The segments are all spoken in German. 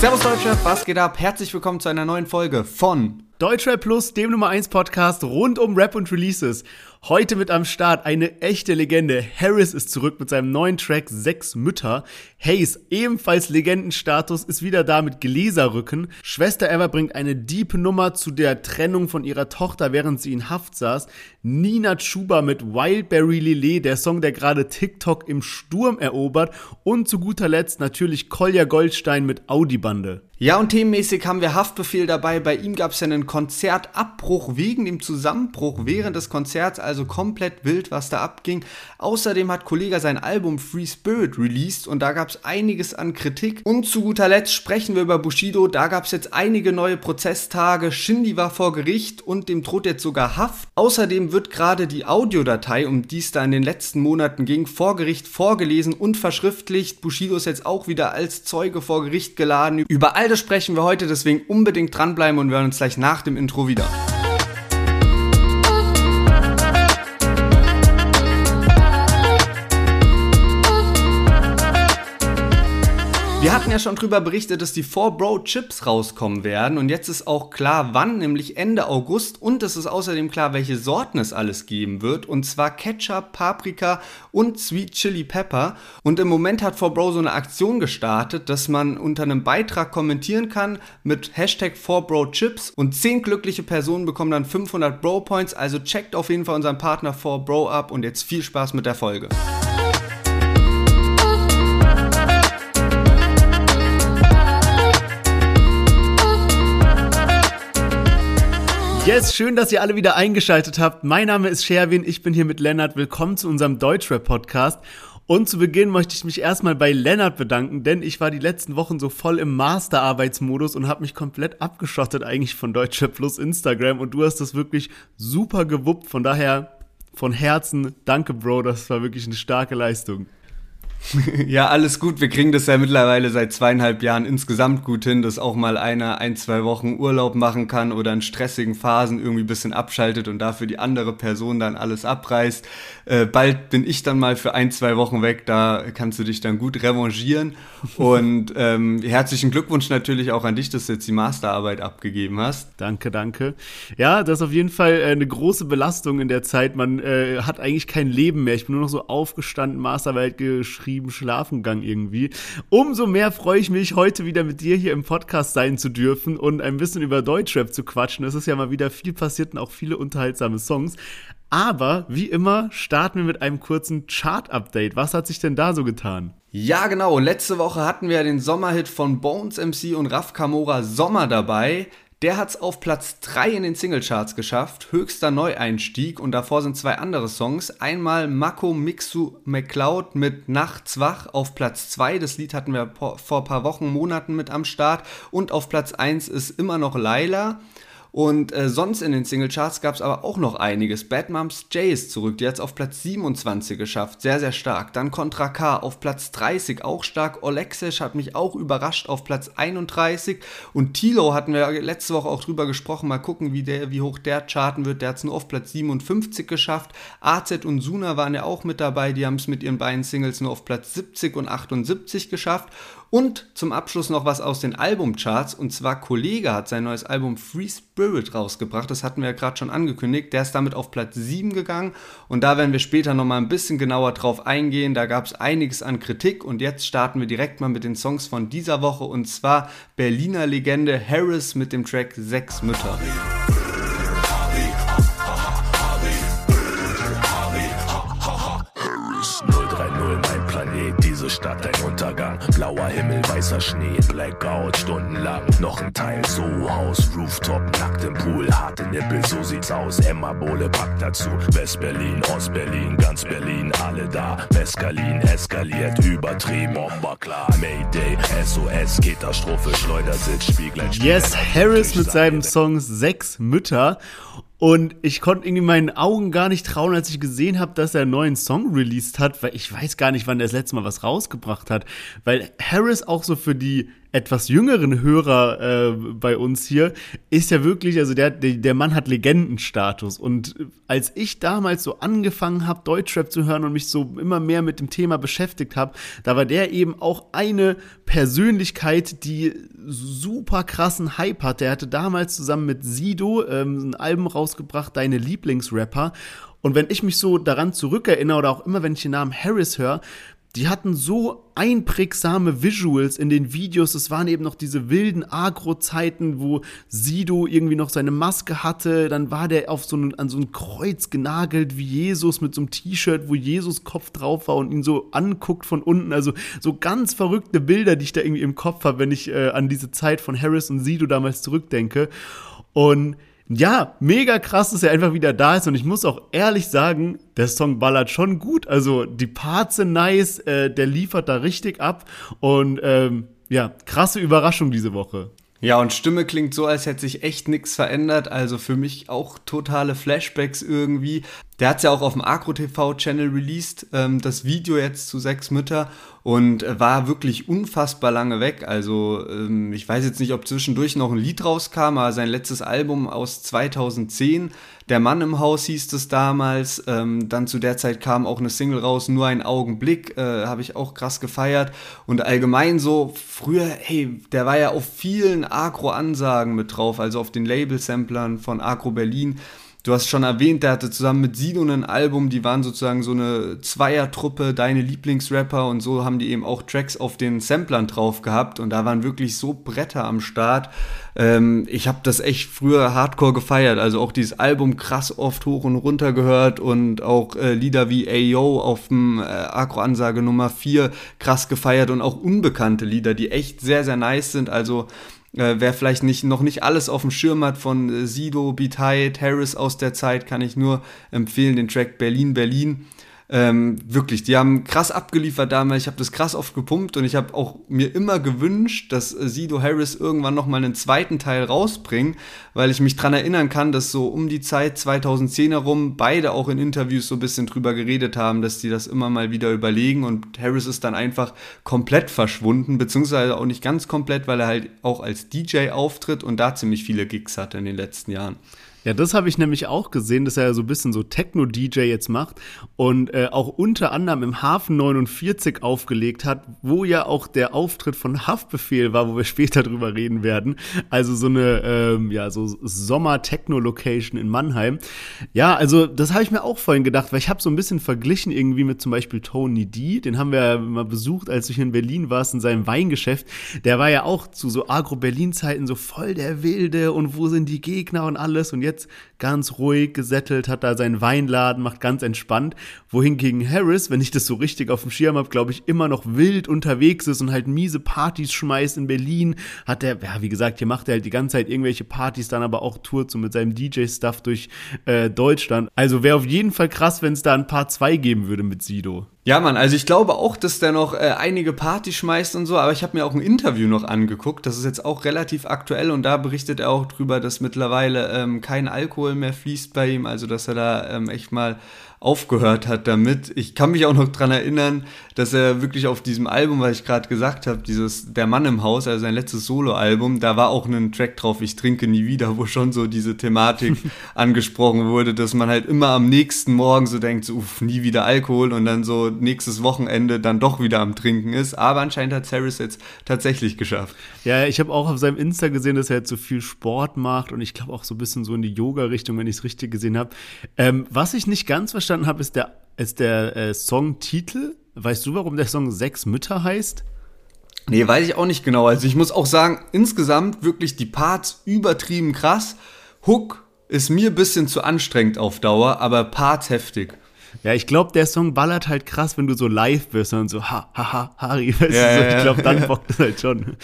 Servus Deutschrap, was geht ab? Herzlich willkommen zu einer neuen Folge von Deutschrap Plus, dem Nummer 1 Podcast rund um Rap und Releases. Heute mit am Start eine echte Legende. Harris ist zurück mit seinem neuen Track Sechs Mütter. Hayes, ebenfalls Legendenstatus, ist wieder da mit Gläserrücken. Schwester Eva bringt eine diepe Nummer zu der Trennung von ihrer Tochter, während sie in Haft saß. Nina Chuba mit Wildberry Lillet, der Song, der gerade TikTok im Sturm erobert. Und zu guter Letzt natürlich Kolja Goldstein mit Audi-Bande. Ja, und themenmäßig haben wir Haftbefehl dabei. Bei ihm gab es ja einen Konzertabbruch wegen dem Zusammenbruch während des Konzerts, also komplett wild, was da abging. Außerdem hat Kollega sein Album Free Spirit released und da gab es einiges an Kritik. Und zu guter Letzt sprechen wir über Bushido. Da gab es jetzt einige neue Prozesstage. Shindy war vor Gericht und dem droht jetzt sogar Haft. Außerdem wird gerade die Audiodatei, um die es da in den letzten Monaten ging, vor Gericht vorgelesen und verschriftlicht. Bushido ist jetzt auch wieder als Zeuge vor Gericht geladen. Über das sprechen wir heute, deswegen unbedingt dranbleiben und wir hören uns gleich nach dem Intro wieder. Wir hatten ja schon drüber berichtet, dass die 4Bro Chips rauskommen werden. Und jetzt ist auch klar, wann, nämlich Ende August. Und es ist außerdem klar, welche Sorten es alles geben wird. Und zwar Ketchup, Paprika und Sweet Chili Pepper. Und im Moment hat 4Bro so eine Aktion gestartet, dass man unter einem Beitrag kommentieren kann mit Hashtag 4Bro Chips. Und 10 glückliche Personen bekommen dann 500 Bro Points, also checkt auf jeden Fall unseren Partner 4Bro ab. Und jetzt viel Spaß mit der Folge. Yes, schön, dass ihr alle wieder eingeschaltet habt. Mein Name ist Sherwin, ich bin hier mit Lennart. Willkommen zu unserem Deutschrap-Podcast. Und zu Beginn möchte ich mich erstmal bei Lennart bedanken, denn ich war die letzten Wochen so voll im Masterarbeitsmodus und habe mich komplett abgeschottet eigentlich von Deutschrap Plus Instagram und du hast das wirklich super gewuppt. Von daher von Herzen danke, Bro, das war wirklich eine starke Leistung. ja, alles gut. Wir kriegen das ja mittlerweile seit zweieinhalb Jahren insgesamt gut hin, dass auch mal einer ein, zwei Wochen Urlaub machen kann oder in stressigen Phasen irgendwie ein bisschen abschaltet und dafür die andere Person dann alles abreißt. Äh, bald bin ich dann mal für ein, zwei Wochen weg, da kannst du dich dann gut revanchieren. Und ähm, herzlichen Glückwunsch natürlich auch an dich, dass du jetzt die Masterarbeit abgegeben hast. Danke, danke. Ja, das ist auf jeden Fall äh, eine große Belastung in der Zeit. Man äh, hat eigentlich kein Leben mehr. Ich bin nur noch so aufgestanden, Masterarbeit geschrieben übertrieben Schlafengang irgendwie. Umso mehr freue ich mich, heute wieder mit dir hier im Podcast sein zu dürfen und ein bisschen über Deutschrap zu quatschen. Es ist ja mal wieder viel passiert und auch viele unterhaltsame Songs. Aber wie immer starten wir mit einem kurzen Chart-Update. Was hat sich denn da so getan? Ja, genau. Letzte Woche hatten wir den Sommerhit von Bones MC und Raf Kamora Sommer dabei. Der hat es auf Platz 3 in den Singlecharts geschafft, höchster Neueinstieg und davor sind zwei andere Songs. Einmal Mako Mixu McCloud mit Nachts wach auf Platz 2, das Lied hatten wir vor ein paar Wochen, Monaten mit am Start und auf Platz 1 ist immer noch Laila. Und äh, sonst in den Singlecharts gab es aber auch noch einiges. Bad Moms J ist zurück, die hat es auf Platz 27 geschafft, sehr, sehr stark. Dann Contra K auf Platz 30, auch stark. Olexisch hat mich auch überrascht auf Platz 31. Und Tilo hatten wir letzte Woche auch drüber gesprochen, mal gucken, wie, der, wie hoch der charten wird. Der hat es nur auf Platz 57 geschafft. AZ und Suna waren ja auch mit dabei, die haben es mit ihren beiden Singles nur auf Platz 70 und 78 geschafft. Und zum Abschluss noch was aus den Albumcharts. Und zwar Kollege hat sein neues Album Free Spirit rausgebracht. Das hatten wir ja gerade schon angekündigt. Der ist damit auf Platz 7 gegangen. Und da werden wir später nochmal ein bisschen genauer drauf eingehen. Da gab es einiges an Kritik. Und jetzt starten wir direkt mal mit den Songs von dieser Woche. Und zwar Berliner Legende Harris mit dem Track Sechs Mütter. Stadt ein Untergang. Blauer Himmel, weißer Schnee, Blackout, stundenlang. Noch ein Teil, so Haus, Rooftop, nackt im Pool, harte Nippel, so sieht's aus. Emma Bohle packt dazu. West-Berlin, Ost-Berlin, ganz Berlin, alle da. Mescalin eskaliert, übertrieben, Bomber klar. Mayday, SOS, Katastrophe, Schleudersitz, Spiegel. Yes, Harris mit seinem Song Sechs Mütter. Und ich konnte irgendwie meinen Augen gar nicht trauen, als ich gesehen habe, dass er einen neuen Song released hat, weil ich weiß gar nicht, wann er das letzte Mal was rausgebracht hat. Weil Harris auch so für die etwas jüngeren Hörer äh, bei uns hier ist ja wirklich, also der, der, Mann hat Legendenstatus. Und als ich damals so angefangen habe, Deutschrap zu hören und mich so immer mehr mit dem Thema beschäftigt habe, da war der eben auch eine Persönlichkeit, die super krassen Hype hat. Der hatte damals zusammen mit Sido ähm, ein Album rausgebracht, Deine Lieblingsrapper. Und wenn ich mich so daran zurückerinnere oder auch immer, wenn ich den Namen Harris höre, die hatten so einprägsame Visuals in den Videos. Es waren eben noch diese wilden Agro-Zeiten, wo Sido irgendwie noch seine Maske hatte. Dann war der auf so ein, an so ein Kreuz genagelt wie Jesus mit so einem T-Shirt, wo Jesus Kopf drauf war und ihn so anguckt von unten. Also so ganz verrückte Bilder, die ich da irgendwie im Kopf habe, wenn ich äh, an diese Zeit von Harris und Sido damals zurückdenke. Und ja, mega krass, dass er einfach wieder da ist. Und ich muss auch ehrlich sagen, der Song ballert schon gut. Also die Parts sind nice, äh, der liefert da richtig ab. Und ähm, ja, krasse Überraschung diese Woche. Ja, und Stimme klingt so, als hätte sich echt nichts verändert. Also für mich auch totale Flashbacks irgendwie. Der hat ja auch auf dem Agro TV Channel released, ähm, das Video jetzt zu Sechs Mütter und war wirklich unfassbar lange weg. Also ähm, ich weiß jetzt nicht, ob zwischendurch noch ein Lied rauskam, aber sein letztes Album aus 2010, Der Mann im Haus hieß es damals. Ähm, dann zu der Zeit kam auch eine Single raus, Nur ein Augenblick, äh, habe ich auch krass gefeiert. Und allgemein so, früher, hey, der war ja auf vielen Agro-Ansagen mit drauf, also auf den Label-Samplern von Agro Berlin. Du hast schon erwähnt, der hatte zusammen mit Sido ein Album, die waren sozusagen so eine Zweiertruppe, deine Lieblingsrapper und so haben die eben auch Tracks auf den Samplern drauf gehabt und da waren wirklich so Bretter am Start. Ähm, ich habe das echt früher hardcore gefeiert, also auch dieses Album krass oft hoch und runter gehört und auch äh, Lieder wie Ayo auf dem äh, Agro-Ansage Nummer 4 krass gefeiert und auch unbekannte Lieder, die echt sehr, sehr nice sind, also äh, wer vielleicht nicht, noch nicht alles auf dem Schirm hat von äh, Sido, Beat Harris aus der Zeit, kann ich nur empfehlen, den Track Berlin, Berlin. Ähm, wirklich, die haben krass abgeliefert damals. Ich habe das krass oft gepumpt und ich habe auch mir immer gewünscht, dass äh, Sido Harris irgendwann noch mal einen zweiten Teil rausbringen, weil ich mich dran erinnern kann, dass so um die Zeit 2010 herum beide auch in Interviews so ein bisschen drüber geredet haben, dass die das immer mal wieder überlegen und Harris ist dann einfach komplett verschwunden, beziehungsweise auch nicht ganz komplett, weil er halt auch als DJ auftritt und da ziemlich viele Gigs hatte in den letzten Jahren. Ja, das habe ich nämlich auch gesehen, dass er so ein bisschen so Techno-DJ jetzt macht und äh, auch unter anderem im Hafen 49 aufgelegt hat, wo ja auch der Auftritt von Haftbefehl war, wo wir später drüber reden werden. Also so eine, ähm, ja, so Sommer-Techno-Location in Mannheim. Ja, also das habe ich mir auch vorhin gedacht, weil ich habe so ein bisschen verglichen irgendwie mit zum Beispiel Tony D, den haben wir mal besucht, als du hier in Berlin warst, in seinem Weingeschäft. Der war ja auch zu so Agro-Berlin-Zeiten so voll der Wilde und wo sind die Gegner und alles und jetzt jetzt ganz ruhig gesettelt, hat da seinen Weinladen, macht ganz entspannt. Wohingegen Harris, wenn ich das so richtig auf dem Schirm habe, glaube ich, immer noch wild unterwegs ist und halt miese Partys schmeißt in Berlin. Hat er, ja, wie gesagt, hier macht er halt die ganze Zeit irgendwelche Partys, dann aber auch tourt so mit seinem DJ-Stuff durch äh, Deutschland. Also wäre auf jeden Fall krass, wenn es da ein paar zwei geben würde mit Sido. Ja, Mann, also ich glaube auch, dass der noch äh, einige Partys schmeißt und so, aber ich habe mir auch ein Interview noch angeguckt, das ist jetzt auch relativ aktuell und da berichtet er auch drüber, dass mittlerweile ähm, kein Alkohol mehr fließt bei ihm, also dass er da ähm, echt mal aufgehört hat damit. Ich kann mich auch noch dran erinnern, dass er wirklich auf diesem Album, was ich gerade gesagt habe, dieses Der Mann im Haus, also sein letztes Soloalbum, da war auch ein Track drauf, Ich trinke nie wieder, wo schon so diese Thematik angesprochen wurde, dass man halt immer am nächsten Morgen so denkt, so, uff, nie wieder Alkohol und dann so nächstes Wochenende dann doch wieder am Trinken ist. Aber anscheinend hat Harris jetzt tatsächlich geschafft. Ja, ich habe auch auf seinem Insta gesehen, dass er jetzt so viel Sport macht und ich glaube auch so ein bisschen so in die Yoga-Richtung, wenn ich es richtig gesehen habe. Ähm, was ich nicht ganz verstanden verstanden habe, ist der, ist der äh, Songtitel. Weißt du, warum der Song Sechs Mütter heißt? Nee, weiß ich auch nicht genau. Also ich muss auch sagen, insgesamt wirklich die Parts übertrieben krass. Hook ist mir ein bisschen zu anstrengend auf Dauer, aber Parts heftig. Ja, ich glaube, der Song ballert halt krass, wenn du so live bist und so ha, ha, ha, Harry, weißt ja, du, so, ich glaube, dann bockt das halt schon.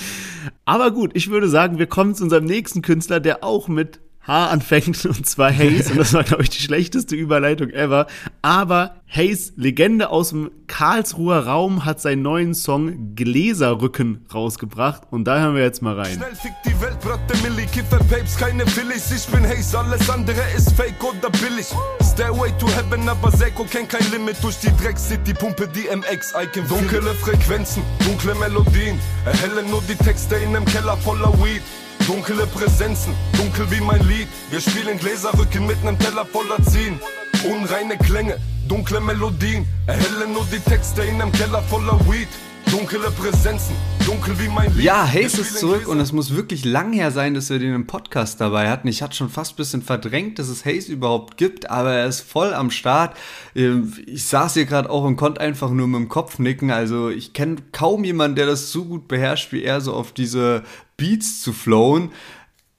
Aber gut, ich würde sagen, wir kommen zu unserem nächsten Künstler, der auch mit H anfängt und zwar Hayes und das war glaube ich die schlechteste Überleitung ever, aber Hayes Legende aus dem Karlsruher Raum hat seinen neuen Song Gläserrücken rausgebracht und da hören wir jetzt mal rein. Schnell fickt die Welt, Bratte Milli, Kiffer Papes, keine Willis, ich bin Hayes, alles andere ist fake oder billig. Stairway to Heaven, aber Seko kennt kein Limit durch die Dreck City, Pumpe die MX, Icon Dunkle Frequenzen, dunkle Melodien, erhellen nur die Texte in einem Keller voller Weed. Dunkle Präsenzen, dunkel wie mein Lied. Wir spielen Gläserrücken mit nem Teller voller Ziehen. Unreine Klänge, dunkle Melodien. Erhellen nur die Texte in nem Keller voller Weed. Dunkle Präsenzen, dunkel wie mein Lied. Ja, Hayes ist zurück und es muss wirklich lang her sein, dass wir den im Podcast dabei hatten. Ich hatte schon fast ein bisschen verdrängt, dass es Hayes überhaupt gibt, aber er ist voll am Start. Ähm, ich saß hier gerade auch und konnte einfach nur mit dem Kopf nicken. Also ich kenne kaum jemanden, der das so gut beherrscht wie er, so auf diese Beats zu flowen.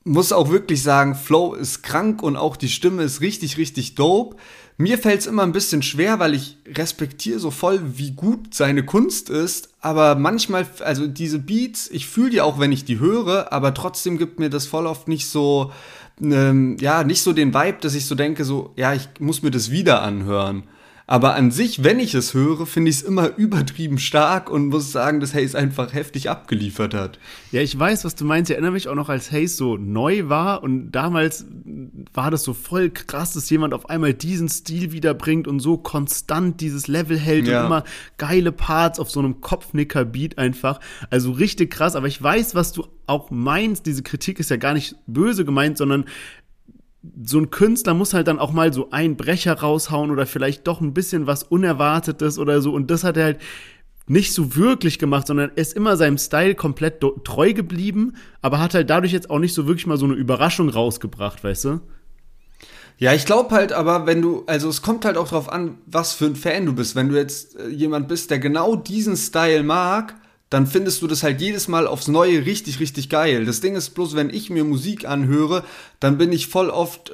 Muss auch wirklich sagen, Flow ist krank und auch die Stimme ist richtig, richtig dope. Mir fällt es immer ein bisschen schwer, weil ich respektiere so voll, wie gut seine Kunst ist. Aber manchmal, also diese Beats, ich fühle die auch, wenn ich die höre, aber trotzdem gibt mir das voll oft nicht so, ähm, ja, nicht so den Vibe, dass ich so denke, so, ja, ich muss mir das wieder anhören. Aber an sich, wenn ich es höre, finde ich es immer übertrieben stark und muss sagen, dass Hayes einfach heftig abgeliefert hat. Ja, ich weiß, was du meinst. Ich erinnere mich auch noch, als Hayes so neu war und damals war das so voll krass, dass jemand auf einmal diesen Stil wiederbringt und so konstant dieses Level hält ja. und immer geile Parts auf so einem Kopfnicker-Beat einfach. Also richtig krass, aber ich weiß, was du auch meinst. Diese Kritik ist ja gar nicht böse gemeint, sondern so ein Künstler muss halt dann auch mal so einen Brecher raushauen oder vielleicht doch ein bisschen was Unerwartetes oder so. Und das hat er halt nicht so wirklich gemacht, sondern er ist immer seinem Style komplett treu geblieben, aber hat halt dadurch jetzt auch nicht so wirklich mal so eine Überraschung rausgebracht, weißt du? Ja, ich glaube halt aber, wenn du, also es kommt halt auch drauf an, was für ein Fan du bist. Wenn du jetzt äh, jemand bist, der genau diesen Style mag, dann findest du das halt jedes Mal aufs Neue richtig, richtig geil. Das Ding ist bloß, wenn ich mir Musik anhöre, dann bin ich voll oft,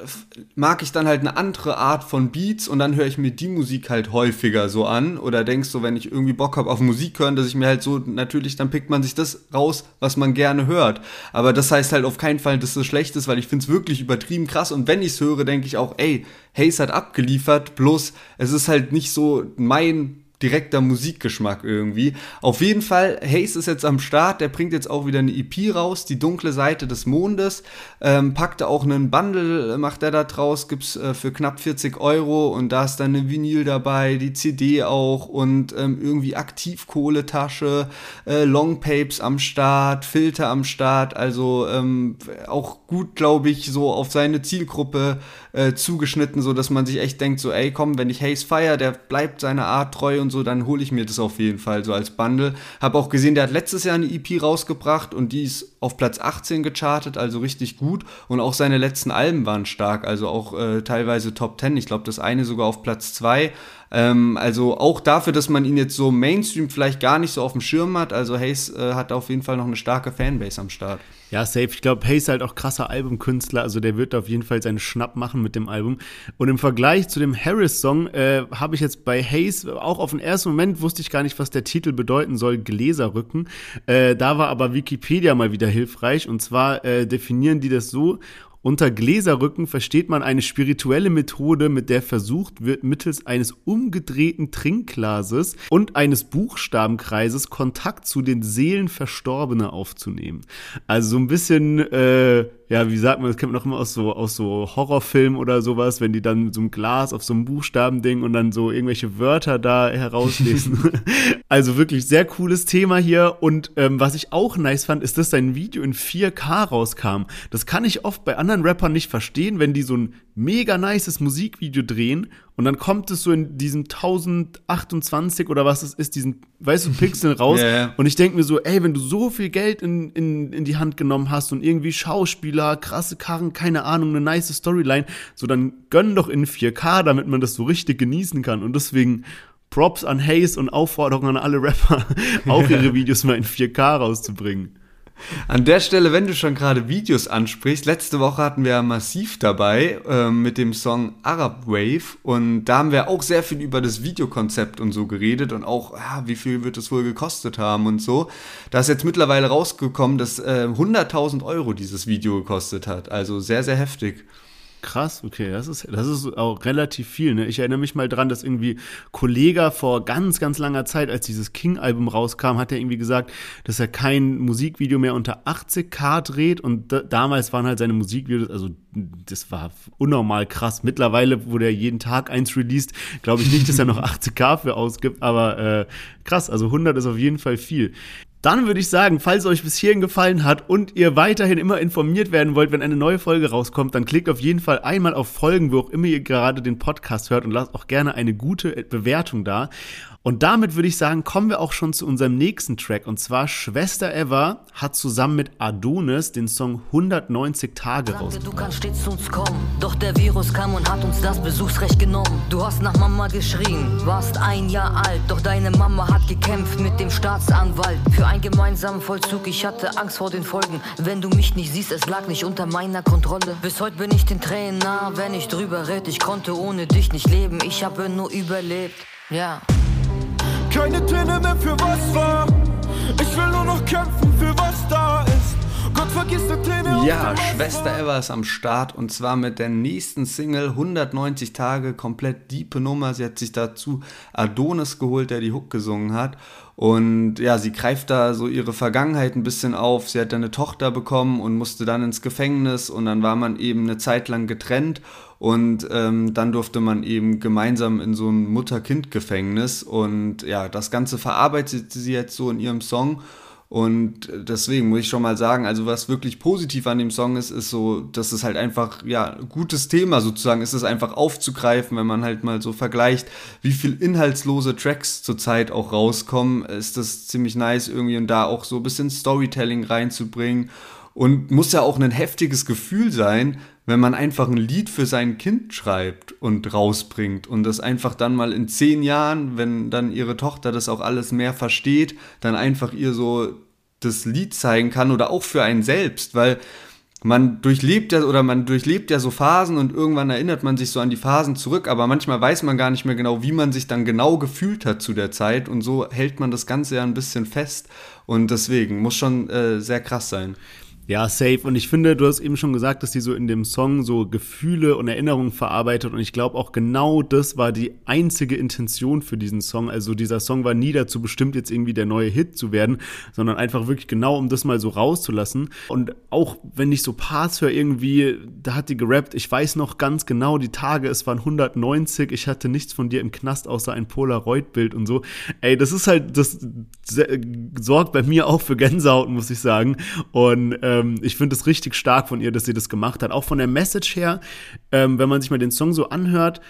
mag ich dann halt eine andere Art von Beats und dann höre ich mir die Musik halt häufiger so an. Oder denkst du, wenn ich irgendwie Bock habe auf Musik hören, dass ich mir halt so, natürlich, dann pickt man sich das raus, was man gerne hört. Aber das heißt halt auf keinen Fall, dass das schlecht ist, weil ich finde es wirklich übertrieben krass. Und wenn ich es höre, denke ich auch, ey, Hayes hat abgeliefert, bloß es ist halt nicht so mein direkter Musikgeschmack irgendwie. Auf jeden Fall, Hayes ist jetzt am Start, der bringt jetzt auch wieder eine EP raus, die dunkle Seite des Mondes, ähm, packte auch einen Bundle, macht er da draus, gibt's äh, für knapp 40 Euro und da ist dann eine Vinyl dabei, die CD auch und ähm, irgendwie Aktivkohletasche, äh, Longpapes am Start, Filter am Start, also ähm, auch gut, glaube ich, so auf seine Zielgruppe äh, zugeschnitten, so dass man sich echt denkt, so ey, komm, wenn ich Hayes feier, der bleibt seiner Art treu und so, dann hole ich mir das auf jeden Fall so als Bundle. Hab auch gesehen, der hat letztes Jahr eine EP rausgebracht und die ist auf Platz 18 gechartet, also richtig gut. Und auch seine letzten Alben waren stark, also auch äh, teilweise Top 10. Ich glaube, das eine sogar auf Platz 2. Ähm, also auch dafür, dass man ihn jetzt so Mainstream vielleicht gar nicht so auf dem Schirm hat. Also Hayes äh, hat auf jeden Fall noch eine starke Fanbase am Start. Ja, safe. Ich glaube, Hayes ist halt auch krasser Albumkünstler. Also der wird auf jeden Fall seinen Schnapp machen mit dem Album. Und im Vergleich zu dem Harris-Song äh, habe ich jetzt bei Hayes, auch auf den ersten Moment wusste ich gar nicht, was der Titel bedeuten soll, Gläserrücken. Äh, da war aber Wikipedia mal wieder hilfreich. Und zwar äh, definieren die das so, unter Gläserrücken versteht man eine spirituelle Methode, mit der versucht wird, mittels eines umgedrehten Trinkglases und eines Buchstabenkreises Kontakt zu den Seelen Verstorbener aufzunehmen. Also so ein bisschen äh, ja, wie sagt man, das kennt man auch immer aus so, aus so Horrorfilmen oder sowas, wenn die dann mit so einem Glas auf so einem Buchstabending und dann so irgendwelche Wörter da herauslesen. also wirklich sehr cooles Thema hier. Und ähm, was ich auch nice fand, ist, dass sein Video in 4K rauskam. Das kann ich oft bei anderen Rappern nicht verstehen, wenn die so ein mega nices Musikvideo drehen und dann kommt es so in diesem 1028 oder was es ist, diesen, weißt du, Pixel raus. yeah. Und ich denke mir so, ey, wenn du so viel Geld in, in, in die Hand genommen hast und irgendwie Schauspieler, krasse Karren, keine Ahnung, eine nice Storyline, so dann gönn doch in 4K, damit man das so richtig genießen kann. Und deswegen Props an Hayes und Aufforderungen an alle Rapper, auch ihre Videos mal in 4K rauszubringen. An der Stelle, wenn du schon gerade Videos ansprichst, letzte Woche hatten wir Massiv dabei äh, mit dem Song Arab Wave und da haben wir auch sehr viel über das Videokonzept und so geredet und auch, ja, wie viel wird es wohl gekostet haben und so. Da ist jetzt mittlerweile rausgekommen, dass äh, 100.000 Euro dieses Video gekostet hat. Also sehr, sehr heftig. Krass, okay, das ist, das ist auch relativ viel. Ne? Ich erinnere mich mal dran, dass irgendwie Kollega vor ganz, ganz langer Zeit, als dieses King-Album rauskam, hat er irgendwie gesagt, dass er kein Musikvideo mehr unter 80k dreht und da, damals waren halt seine Musikvideos, also das war unnormal krass. Mittlerweile wurde er jeden Tag eins released, glaube ich nicht, dass er noch 80k für ausgibt, aber äh, krass, also 100 ist auf jeden Fall viel. Dann würde ich sagen, falls euch bis hierhin gefallen hat und ihr weiterhin immer informiert werden wollt, wenn eine neue Folge rauskommt, dann klickt auf jeden Fall einmal auf Folgen, wo auch immer ihr gerade den Podcast hört und lasst auch gerne eine gute Bewertung da. Und damit würde ich sagen, kommen wir auch schon zu unserem nächsten Track. Und zwar Schwester Eva hat zusammen mit Adonis den Song 190 Tage raus. Du kannst stets zu uns kommen, doch der Virus kam und hat uns das Besuchsrecht genommen. Du hast nach Mama geschrien, warst ein Jahr alt, doch deine Mama hat gekämpft mit dem Staatsanwalt für einen gemeinsamen Vollzug. Ich hatte Angst vor den Folgen, wenn du mich nicht siehst, es lag nicht unter meiner Kontrolle. Bis heute bin ich den Tränen nah, wenn ich drüber red. Ich konnte ohne dich nicht leben, ich habe nur überlebt. Ja. Keine Träne mehr für was war. Ich will nur noch kämpfen für was da ist. Gott vergiss die Träne. Ja, Schwester Eva ist am Start und zwar mit der nächsten Single 190 Tage, komplett diepe Nummer. Sie hat sich dazu Adonis geholt, der die Hook gesungen hat. Und ja, sie greift da so ihre Vergangenheit ein bisschen auf. Sie hat eine Tochter bekommen und musste dann ins Gefängnis. Und dann war man eben eine Zeit lang getrennt. Und ähm, dann durfte man eben gemeinsam in so ein Mutter-Kind-Gefängnis. Und ja, das Ganze verarbeitet sie jetzt so in ihrem Song und deswegen muss ich schon mal sagen, also was wirklich positiv an dem Song ist, ist so, dass es halt einfach, ja, gutes Thema sozusagen ist es einfach aufzugreifen, wenn man halt mal so vergleicht, wie viel inhaltslose Tracks zurzeit auch rauskommen, ist das ziemlich nice irgendwie und da auch so ein bisschen Storytelling reinzubringen. Und muss ja auch ein heftiges Gefühl sein, wenn man einfach ein Lied für sein Kind schreibt und rausbringt und das einfach dann mal in zehn Jahren, wenn dann ihre Tochter das auch alles mehr versteht, dann einfach ihr so das Lied zeigen kann oder auch für einen selbst, weil man durchlebt ja oder man durchlebt ja so Phasen und irgendwann erinnert man sich so an die Phasen zurück, aber manchmal weiß man gar nicht mehr genau, wie man sich dann genau gefühlt hat zu der Zeit und so hält man das Ganze ja ein bisschen fest und deswegen muss schon äh, sehr krass sein. Ja, safe. Und ich finde, du hast eben schon gesagt, dass die so in dem Song so Gefühle und Erinnerungen verarbeitet. Und ich glaube auch genau das war die einzige Intention für diesen Song. Also dieser Song war nie dazu bestimmt, jetzt irgendwie der neue Hit zu werden, sondern einfach wirklich genau, um das mal so rauszulassen. Und auch wenn ich so Parts höre, irgendwie, da hat die gerappt, ich weiß noch ganz genau die Tage, es waren 190, ich hatte nichts von dir im Knast außer ein Polaroid-Bild und so. Ey, das ist halt, das sorgt bei mir auch für Gänsehaut, muss ich sagen. Und äh, ähm, ich finde es richtig stark von ihr, dass sie das gemacht hat. Auch von der Message her, ähm, wenn man sich mal den Song so anhört,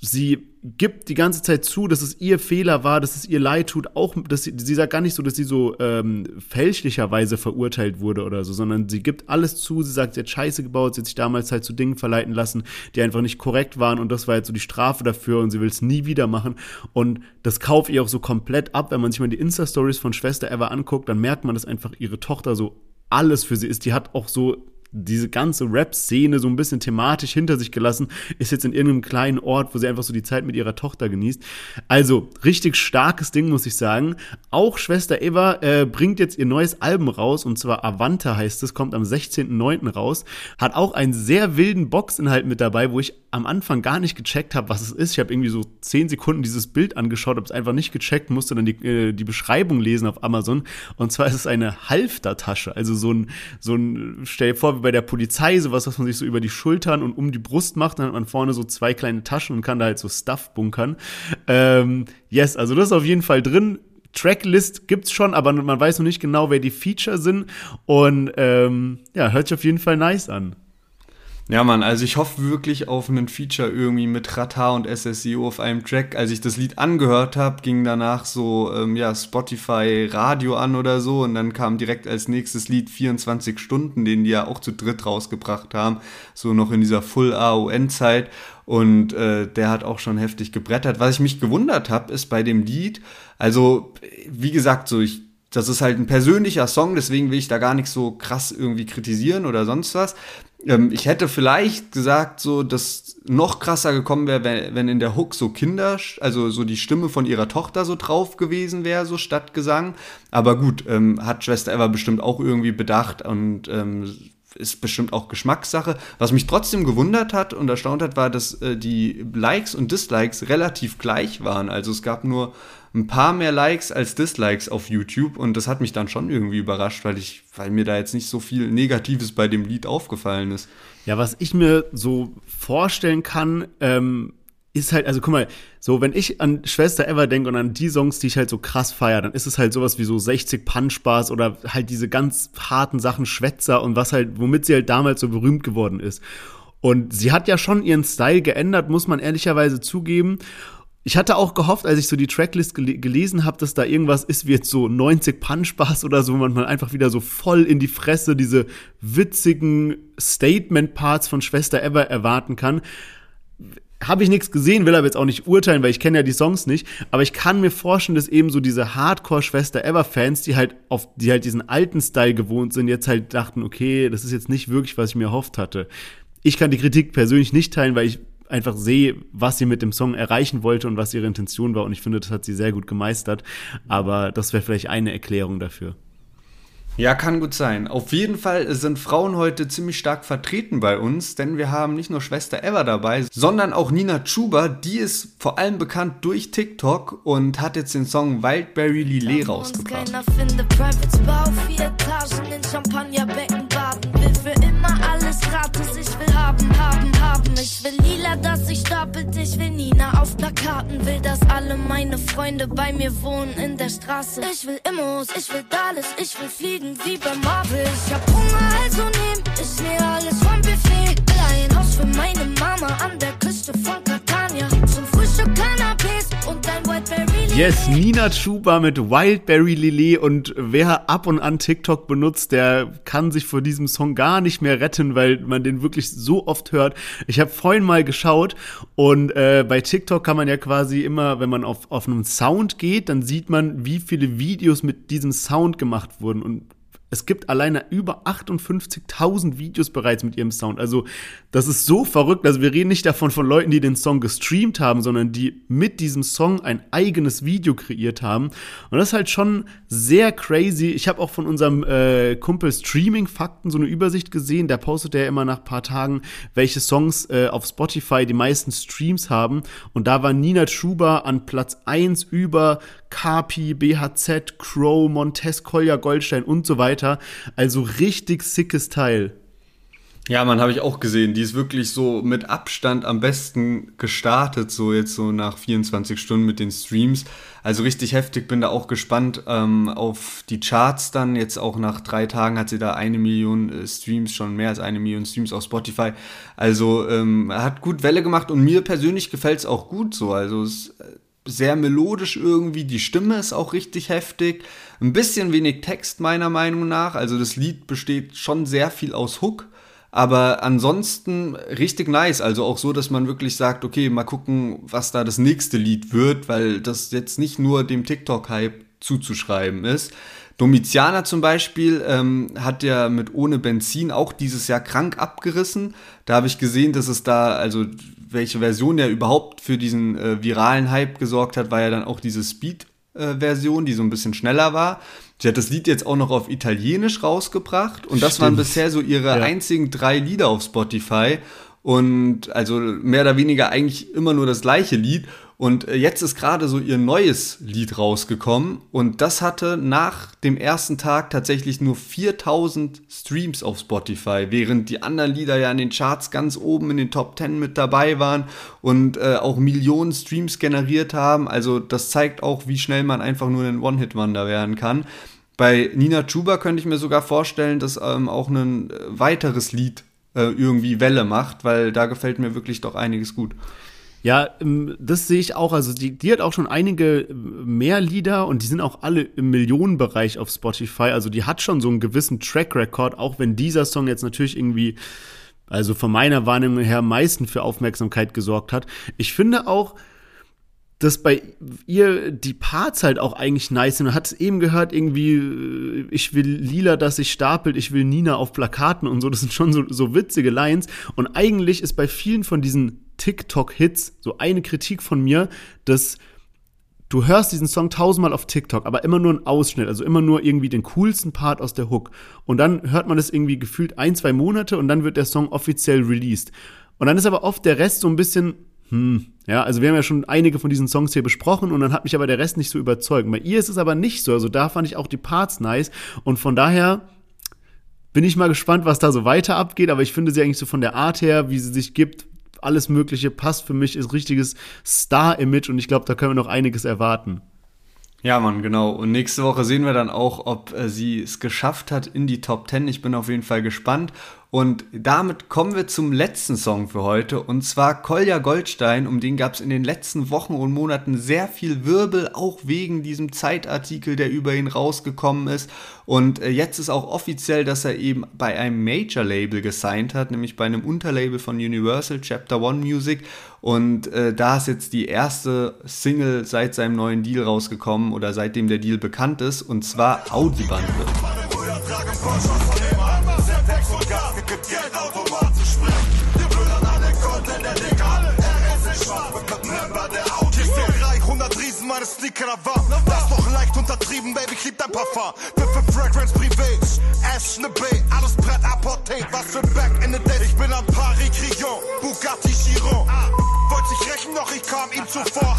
sie gibt die ganze Zeit zu, dass es ihr Fehler war, dass es ihr leid tut, auch, dass sie, sie sagt gar nicht so, dass sie so ähm, fälschlicherweise verurteilt wurde oder so, sondern sie gibt alles zu, sie sagt, sie hat Scheiße gebaut, sie hat sich damals halt zu Dingen verleiten lassen, die einfach nicht korrekt waren und das war jetzt so die Strafe dafür und sie will es nie wieder machen und das kauft ihr auch so komplett ab, wenn man sich mal die Insta-Stories von Schwester Eva anguckt, dann merkt man, dass einfach ihre Tochter so alles für sie ist. Die hat auch so diese ganze Rap-Szene so ein bisschen thematisch hinter sich gelassen, ist jetzt in irgendeinem kleinen Ort, wo sie einfach so die Zeit mit ihrer Tochter genießt. Also, richtig starkes Ding, muss ich sagen. Auch Schwester Eva äh, bringt jetzt ihr neues Album raus, und zwar Avante heißt es, kommt am 16.09. raus. Hat auch einen sehr wilden Boxinhalt mit dabei, wo ich am Anfang gar nicht gecheckt habe, was es ist. Ich habe irgendwie so 10 Sekunden dieses Bild angeschaut, habe es einfach nicht gecheckt, musste dann die, äh, die Beschreibung lesen auf Amazon. Und zwar ist es eine Halftertasche, also so ein, so ein, stell dir vor, bei der Polizei, sowas, was man sich so über die Schultern und um die Brust macht. Dann hat man vorne so zwei kleine Taschen und kann da halt so Stuff bunkern. Ähm, yes, also das ist auf jeden Fall drin. Tracklist gibt's schon, aber man weiß noch nicht genau, wer die Feature sind. Und ähm, ja, hört sich auf jeden Fall nice an. Ja, Mann, also ich hoffe wirklich auf einen Feature irgendwie mit Rata und SSIO auf einem Track. Als ich das Lied angehört habe, ging danach so ähm, ja, Spotify Radio an oder so und dann kam direkt als nächstes Lied 24 Stunden, den die ja auch zu dritt rausgebracht haben, so noch in dieser Full AON-Zeit und äh, der hat auch schon heftig gebrettert. Was ich mich gewundert habe, ist bei dem Lied, also wie gesagt, so ich das ist halt ein persönlicher Song, deswegen will ich da gar nicht so krass irgendwie kritisieren oder sonst was. Ähm, ich hätte vielleicht gesagt, so, dass noch krasser gekommen wäre, wenn, wenn in der Hook so Kinder, also so die Stimme von ihrer Tochter so drauf gewesen wäre, so statt Gesang. Aber gut, ähm, hat Schwester Eva bestimmt auch irgendwie bedacht und ähm, ist bestimmt auch Geschmackssache. Was mich trotzdem gewundert hat und erstaunt hat, war, dass äh, die Likes und Dislikes relativ gleich waren. Also es gab nur ein paar mehr Likes als Dislikes auf YouTube und das hat mich dann schon irgendwie überrascht, weil ich, weil mir da jetzt nicht so viel Negatives bei dem Lied aufgefallen ist. Ja, was ich mir so vorstellen kann, ähm, ist halt, also guck mal, so wenn ich an Schwester Ever denke und an die Songs, die ich halt so krass feiere, dann ist es halt sowas wie so 60 Punchbars oder halt diese ganz harten Sachen Schwätzer und was halt, womit sie halt damals so berühmt geworden ist. Und sie hat ja schon ihren Style geändert, muss man ehrlicherweise zugeben. Ich hatte auch gehofft, als ich so die Tracklist gel gelesen habe, dass da irgendwas ist wie jetzt so 90 Punchbars oder so, wo man einfach wieder so voll in die Fresse diese witzigen Statement-Parts von Schwester Ever erwarten kann. Habe ich nichts gesehen, will aber jetzt auch nicht urteilen, weil ich kenne ja die Songs nicht. Aber ich kann mir vorstellen, dass eben so diese Hardcore-Schwester Ever-Fans, die halt auf, die halt diesen alten Style gewohnt sind, jetzt halt dachten, okay, das ist jetzt nicht wirklich, was ich mir erhofft hatte. Ich kann die Kritik persönlich nicht teilen, weil ich einfach sehe, was sie mit dem Song erreichen wollte und was ihre Intention war. Und ich finde, das hat sie sehr gut gemeistert. Aber das wäre vielleicht eine Erklärung dafür. Ja, kann gut sein. Auf jeden Fall sind Frauen heute ziemlich stark vertreten bei uns, denn wir haben nicht nur Schwester Eva dabei, sondern auch Nina Chuba, die ist vor allem bekannt durch TikTok und hat jetzt den Song Wildberry Lillet rausgebracht. Keiner findet Haben, haben, haben, ich will lila, dass ich stapelt, ich will Nina auf Plakaten, will, dass alle meine Freunde bei mir wohnen in der Straße, ich will Immos, ich will Dallas, ich will fliegen, wie bei Marvel. Ich hab Hunger, also nehm ich mir alles vom Buffet. Will ein Haus für meine Mama an der Küste von Yes, Nina Chuba mit Wildberry Lillet und wer ab und an TikTok benutzt, der kann sich vor diesem Song gar nicht mehr retten, weil man den wirklich so oft hört. Ich habe vorhin mal geschaut und äh, bei TikTok kann man ja quasi immer, wenn man auf, auf einen Sound geht, dann sieht man, wie viele Videos mit diesem Sound gemacht wurden und es gibt alleine über 58.000 Videos bereits mit ihrem Sound. Also das ist so verrückt. Also wir reden nicht davon von Leuten, die den Song gestreamt haben, sondern die mit diesem Song ein eigenes Video kreiert haben. Und das ist halt schon sehr crazy. Ich habe auch von unserem äh, Kumpel Streaming Fakten so eine Übersicht gesehen. Der postet ja immer nach paar Tagen, welche Songs äh, auf Spotify die meisten Streams haben. Und da war Nina Schuber an Platz 1 über Kapi, BHZ, Crow, Montes, Kolja, Goldstein und so weiter. Also richtig sickes Teil. Ja, man habe ich auch gesehen. Die ist wirklich so mit Abstand am besten gestartet, so jetzt so nach 24 Stunden mit den Streams. Also richtig heftig, bin da auch gespannt ähm, auf die Charts dann. Jetzt auch nach drei Tagen hat sie da eine Million äh, Streams, schon mehr als eine Million Streams auf Spotify. Also ähm, hat gut Welle gemacht und mir persönlich gefällt es auch gut so. Also es äh, sehr melodisch irgendwie, die Stimme ist auch richtig heftig. Ein bisschen wenig Text meiner Meinung nach, also das Lied besteht schon sehr viel aus Hook, aber ansonsten richtig nice, also auch so, dass man wirklich sagt, okay, mal gucken, was da das nächste Lied wird, weil das jetzt nicht nur dem TikTok-Hype zuzuschreiben ist. Domiziana zum Beispiel ähm, hat ja mit Ohne Benzin auch dieses Jahr krank abgerissen. Da habe ich gesehen, dass es da, also welche Version der überhaupt für diesen äh, viralen Hype gesorgt hat, war ja dann auch diese Speed-Version, äh, die so ein bisschen schneller war. Sie hat das Lied jetzt auch noch auf Italienisch rausgebracht und das Stimmt. waren bisher so ihre ja. einzigen drei Lieder auf Spotify und also mehr oder weniger eigentlich immer nur das gleiche Lied. Und äh, jetzt ist gerade so ihr neues Lied rausgekommen und das hatte nach dem ersten Tag tatsächlich nur 4000 Streams auf Spotify, während die anderen Lieder ja in den Charts ganz oben in den Top 10 mit dabei waren und äh, auch Millionen Streams generiert haben. Also das zeigt auch, wie schnell man einfach nur ein One-Hit-Wonder werden kann. Bei Nina Chuba könnte ich mir sogar vorstellen, dass ähm, auch ein äh, weiteres Lied äh, irgendwie Welle macht, weil da gefällt mir wirklich doch einiges gut. Ja, ähm, das sehe ich auch. Also die, die hat auch schon einige äh, mehr Lieder und die sind auch alle im Millionenbereich auf Spotify. Also die hat schon so einen gewissen Track Record, auch wenn dieser Song jetzt natürlich irgendwie, also von meiner Wahrnehmung her, am meisten für Aufmerksamkeit gesorgt hat. Ich finde auch, dass bei ihr die Parts halt auch eigentlich nice sind. Man hat es eben gehört, irgendwie, äh, ich will Lila, dass sich stapelt, ich will Nina auf Plakaten und so. Das sind schon so, so witzige Lines. Und eigentlich ist bei vielen von diesen TikTok-Hits so eine Kritik von mir, dass du hörst diesen Song tausendmal auf TikTok, aber immer nur ein Ausschnitt, also immer nur irgendwie den coolsten Part aus der Hook. Und dann hört man das irgendwie gefühlt ein, zwei Monate und dann wird der Song offiziell released. Und dann ist aber oft der Rest so ein bisschen, hm, ja, also wir haben ja schon einige von diesen Songs hier besprochen und dann hat mich aber der Rest nicht so überzeugt. Bei ihr ist es aber nicht so, also da fand ich auch die Parts nice und von daher bin ich mal gespannt, was da so weiter abgeht, aber ich finde sie eigentlich so von der Art her, wie sie sich gibt, alles Mögliche passt für mich, ist richtiges Star-Image und ich glaube, da können wir noch einiges erwarten. Ja, Mann, genau. Und nächste Woche sehen wir dann auch, ob äh, sie es geschafft hat in die Top 10. Ich bin auf jeden Fall gespannt. Und damit kommen wir zum letzten Song für heute und zwar Kolja Goldstein. Um den gab es in den letzten Wochen und Monaten sehr viel Wirbel, auch wegen diesem Zeitartikel, der über ihn rausgekommen ist. Und äh, jetzt ist auch offiziell, dass er eben bei einem Major-Label gesigned hat, nämlich bei einem Unterlabel von Universal, Chapter One Music. Und äh, da ist jetzt die erste Single seit seinem neuen Deal rausgekommen oder seitdem der Deal bekannt ist, und zwar Audi warm. Das ist doch leicht untertrieben, Baby, ich lieb dein Parfum. Für Fragrance Privé, S, ne B, alles Brett, Apportate. Was für Back in the Day. Ich bin am Paris Crillon, Bugatti Chiron. Wollte sich rächen, doch ich kam ihm zuvor.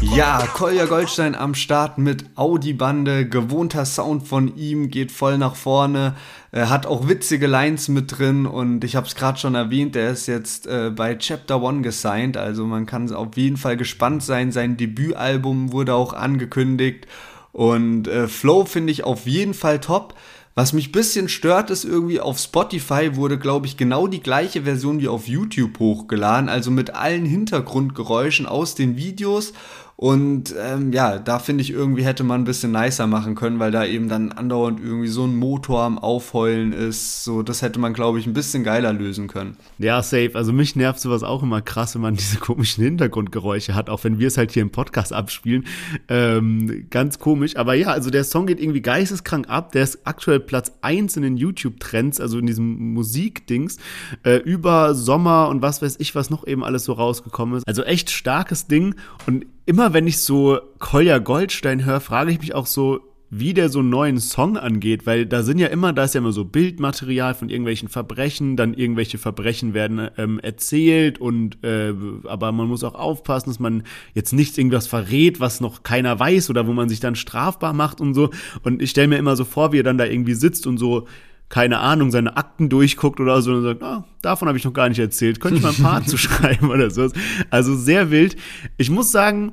Ja, Kolja Goldstein am Start mit Audi-Bande, gewohnter Sound von ihm, geht voll nach vorne, äh, hat auch witzige Lines mit drin und ich habe es gerade schon erwähnt, der ist jetzt äh, bei Chapter One gesigned, also man kann auf jeden Fall gespannt sein. Sein Debütalbum wurde auch angekündigt und äh, Flow finde ich auf jeden Fall top. Was mich ein bisschen stört, ist irgendwie auf Spotify wurde, glaube ich, genau die gleiche Version wie auf YouTube hochgeladen, also mit allen Hintergrundgeräuschen aus den Videos und ähm, ja, da finde ich irgendwie hätte man ein bisschen nicer machen können, weil da eben dann andauernd irgendwie so ein Motor am Aufheulen ist. So, das hätte man, glaube ich, ein bisschen geiler lösen können. Ja, safe. Also mich nervt sowas auch immer krass, wenn man diese komischen Hintergrundgeräusche hat, auch wenn wir es halt hier im Podcast abspielen. Ähm, ganz komisch. Aber ja, also der Song geht irgendwie geisteskrank ab. Der ist aktuell Platz eins in den YouTube-Trends, also in diesem Musikdings, äh, über Sommer und was weiß ich, was noch eben alles so rausgekommen ist. Also echt starkes Ding und immer wenn ich so Kolja Goldstein höre, frage ich mich auch so, wie der so einen neuen Song angeht, weil da sind ja immer, da ist ja immer so Bildmaterial von irgendwelchen Verbrechen, dann irgendwelche Verbrechen werden ähm, erzählt und äh, aber man muss auch aufpassen, dass man jetzt nicht irgendwas verrät, was noch keiner weiß oder wo man sich dann strafbar macht und so. Und ich stelle mir immer so vor, wie er dann da irgendwie sitzt und so keine Ahnung, seine Akten durchguckt oder so und sagt, ah, davon habe ich noch gar nicht erzählt, könnte ich mal ein paar zu schreiben oder so. Also sehr wild. Ich muss sagen,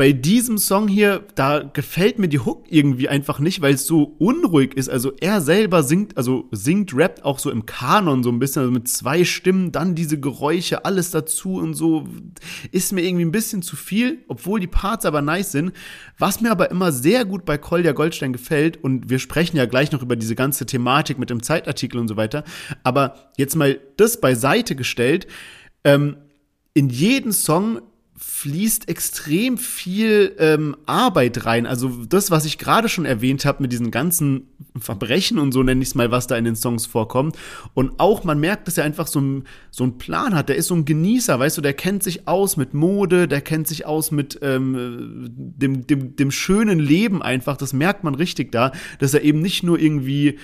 bei diesem Song hier, da gefällt mir die Hook irgendwie einfach nicht, weil es so unruhig ist. Also er selber singt, also singt, rappt auch so im Kanon so ein bisschen, also mit zwei Stimmen, dann diese Geräusche, alles dazu und so. Ist mir irgendwie ein bisschen zu viel, obwohl die Parts aber nice sind. Was mir aber immer sehr gut bei Kolja Goldstein gefällt, und wir sprechen ja gleich noch über diese ganze Thematik mit dem Zeitartikel und so weiter, aber jetzt mal das beiseite gestellt, ähm, in jeden Song fließt extrem viel ähm, Arbeit rein. Also das, was ich gerade schon erwähnt habe mit diesen ganzen Verbrechen und so nenne ich es mal, was da in den Songs vorkommt. Und auch man merkt, dass er einfach so, ein, so einen Plan hat. Der ist so ein Genießer, weißt du, der kennt sich aus mit Mode, der kennt sich aus mit ähm, dem, dem, dem schönen Leben einfach. Das merkt man richtig da, dass er eben nicht nur irgendwie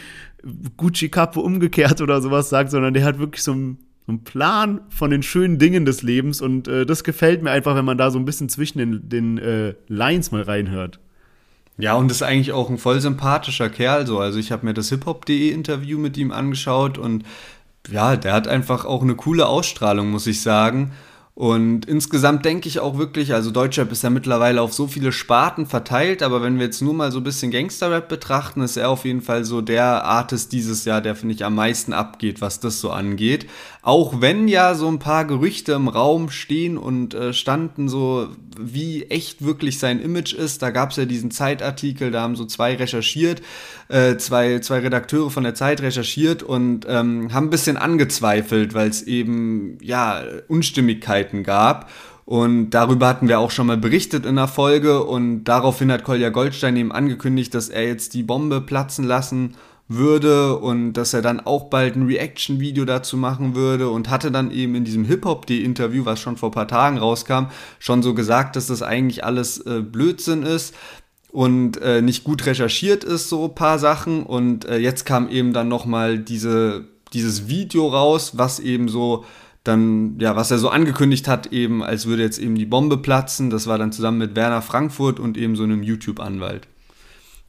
Gucci Kappe umgekehrt oder sowas sagt, sondern der hat wirklich so ein so ein Plan von den schönen Dingen des Lebens und äh, das gefällt mir einfach, wenn man da so ein bisschen zwischen den, den äh, Lines mal reinhört. Ja, und ist eigentlich auch ein voll sympathischer Kerl so. Also ich habe mir das hiphop.de Interview mit ihm angeschaut und ja, der hat einfach auch eine coole Ausstrahlung, muss ich sagen. Und insgesamt denke ich auch wirklich, also Deutschrap ist ja mittlerweile auf so viele Sparten verteilt, aber wenn wir jetzt nur mal so ein bisschen Gangsterrap betrachten, ist er auf jeden Fall so der Artist dieses Jahr, der finde ich am meisten abgeht, was das so angeht. Auch wenn ja so ein paar Gerüchte im Raum stehen und äh, standen, so wie echt wirklich sein Image ist. Da gab es ja diesen Zeitartikel, da haben so zwei recherchiert, äh, zwei, zwei Redakteure von der Zeit recherchiert und ähm, haben ein bisschen angezweifelt, weil es eben ja Unstimmigkeit Unstimmigkeiten gab. Und darüber hatten wir auch schon mal berichtet in der Folge. Und daraufhin hat Kolja Goldstein eben angekündigt, dass er jetzt die Bombe platzen lassen würde und dass er dann auch bald ein Reaction-Video dazu machen würde und hatte dann eben in diesem Hip-Hop-D-Interview, was schon vor ein paar Tagen rauskam, schon so gesagt, dass das eigentlich alles äh, Blödsinn ist und äh, nicht gut recherchiert ist, so ein paar Sachen. Und äh, jetzt kam eben dann nochmal diese, dieses Video raus, was eben so dann, ja, was er so angekündigt hat, eben, als würde jetzt eben die Bombe platzen. Das war dann zusammen mit Werner Frankfurt und eben so einem YouTube-Anwalt.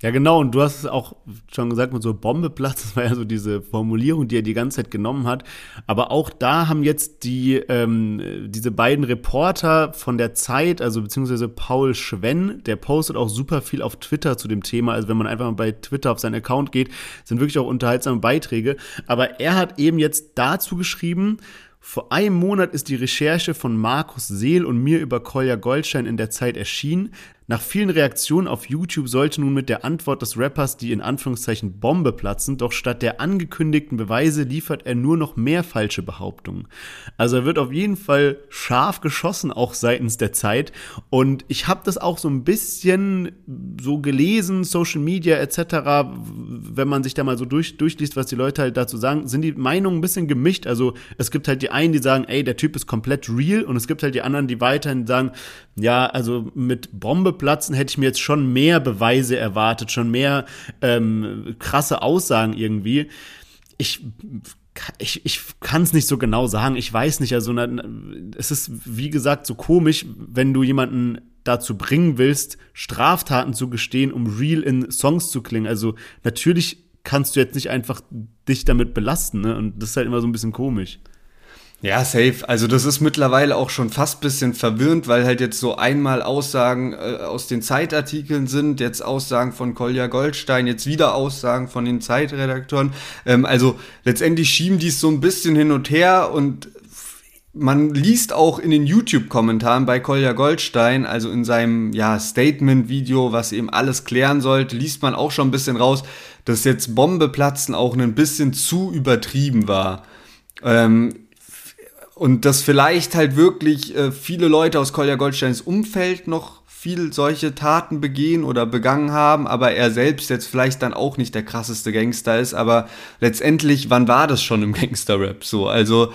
Ja, genau, und du hast es auch schon gesagt mit so Bombe Platz, das war ja so diese Formulierung, die er die ganze Zeit genommen hat. Aber auch da haben jetzt die, ähm, diese beiden Reporter von der Zeit, also beziehungsweise Paul Schwenn, der postet auch super viel auf Twitter zu dem Thema. Also wenn man einfach mal bei Twitter auf seinen Account geht, sind wirklich auch unterhaltsame Beiträge. Aber er hat eben jetzt dazu geschrieben, vor einem Monat ist die Recherche von Markus Seel und mir über Kolja Goldstein in der Zeit erschienen. Nach vielen Reaktionen auf YouTube sollte nun mit der Antwort des Rappers die in Anführungszeichen Bombe platzen, doch statt der angekündigten Beweise liefert er nur noch mehr falsche Behauptungen. Also er wird auf jeden Fall scharf geschossen, auch seitens der Zeit. Und ich habe das auch so ein bisschen so gelesen, Social Media etc., wenn man sich da mal so durch, durchliest, was die Leute halt dazu sagen, sind die Meinungen ein bisschen gemischt. Also es gibt halt die einen, die sagen, ey, der Typ ist komplett real und es gibt halt die anderen, die weiterhin sagen, ja, also mit Bombe platzen hätte ich mir jetzt schon mehr Beweise erwartet, schon mehr ähm, krasse Aussagen irgendwie. Ich ich, ich kann es nicht so genau sagen. Ich weiß nicht. Also es ist wie gesagt so komisch, wenn du jemanden dazu bringen willst, Straftaten zu gestehen, um real in Songs zu klingen. Also natürlich kannst du jetzt nicht einfach dich damit belasten. Ne? Und das ist halt immer so ein bisschen komisch. Ja, safe. Also das ist mittlerweile auch schon fast bisschen verwirrend, weil halt jetzt so einmal Aussagen äh, aus den Zeitartikeln sind, jetzt Aussagen von Kolja Goldstein, jetzt wieder Aussagen von den Zeitredakteuren. Ähm, also letztendlich schieben die es so ein bisschen hin und her und man liest auch in den YouTube-Kommentaren bei Kolja Goldstein, also in seinem ja, Statement-Video, was eben alles klären sollte, liest man auch schon ein bisschen raus, dass jetzt Bombe platzen auch ein bisschen zu übertrieben war. Ähm, und dass vielleicht halt wirklich äh, viele Leute aus Kolja Goldsteins Umfeld noch viel solche Taten begehen oder begangen haben, aber er selbst jetzt vielleicht dann auch nicht der krasseste Gangster ist, aber letztendlich, wann war das schon im Gangster-Rap so? Also,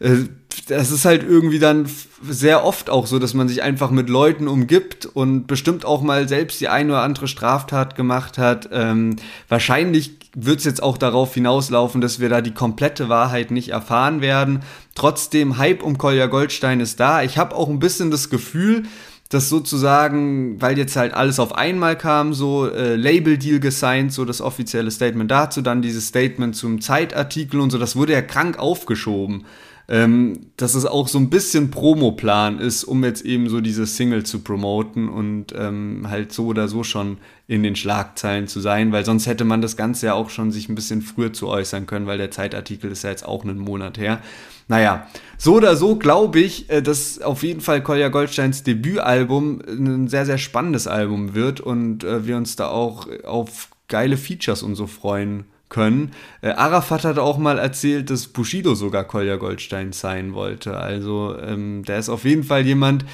äh, das ist halt irgendwie dann sehr oft auch so, dass man sich einfach mit Leuten umgibt und bestimmt auch mal selbst die eine oder andere Straftat gemacht hat. Ähm, wahrscheinlich wird es jetzt auch darauf hinauslaufen, dass wir da die komplette Wahrheit nicht erfahren werden. Trotzdem, Hype um Kolja Goldstein ist da. Ich habe auch ein bisschen das Gefühl, dass sozusagen, weil jetzt halt alles auf einmal kam, so äh, Label-Deal gesigned, so das offizielle Statement. Dazu, dann dieses Statement zum Zeitartikel und so, das wurde ja krank aufgeschoben ähm, dass es auch so ein bisschen Promoplan ist, um jetzt eben so diese Single zu promoten und ähm, halt so oder so schon in den Schlagzeilen zu sein, weil sonst hätte man das Ganze ja auch schon sich ein bisschen früher zu äußern können, weil der Zeitartikel ist ja jetzt auch einen Monat her. Naja, so oder so glaube ich, äh, dass auf jeden Fall Kolja Goldsteins Debütalbum ein sehr, sehr spannendes Album wird und äh, wir uns da auch auf geile Features und so freuen können. Äh, Arafat hat auch mal erzählt, dass Bushido sogar Kolja Goldstein sein wollte. Also ähm, der ist auf jeden Fall jemand,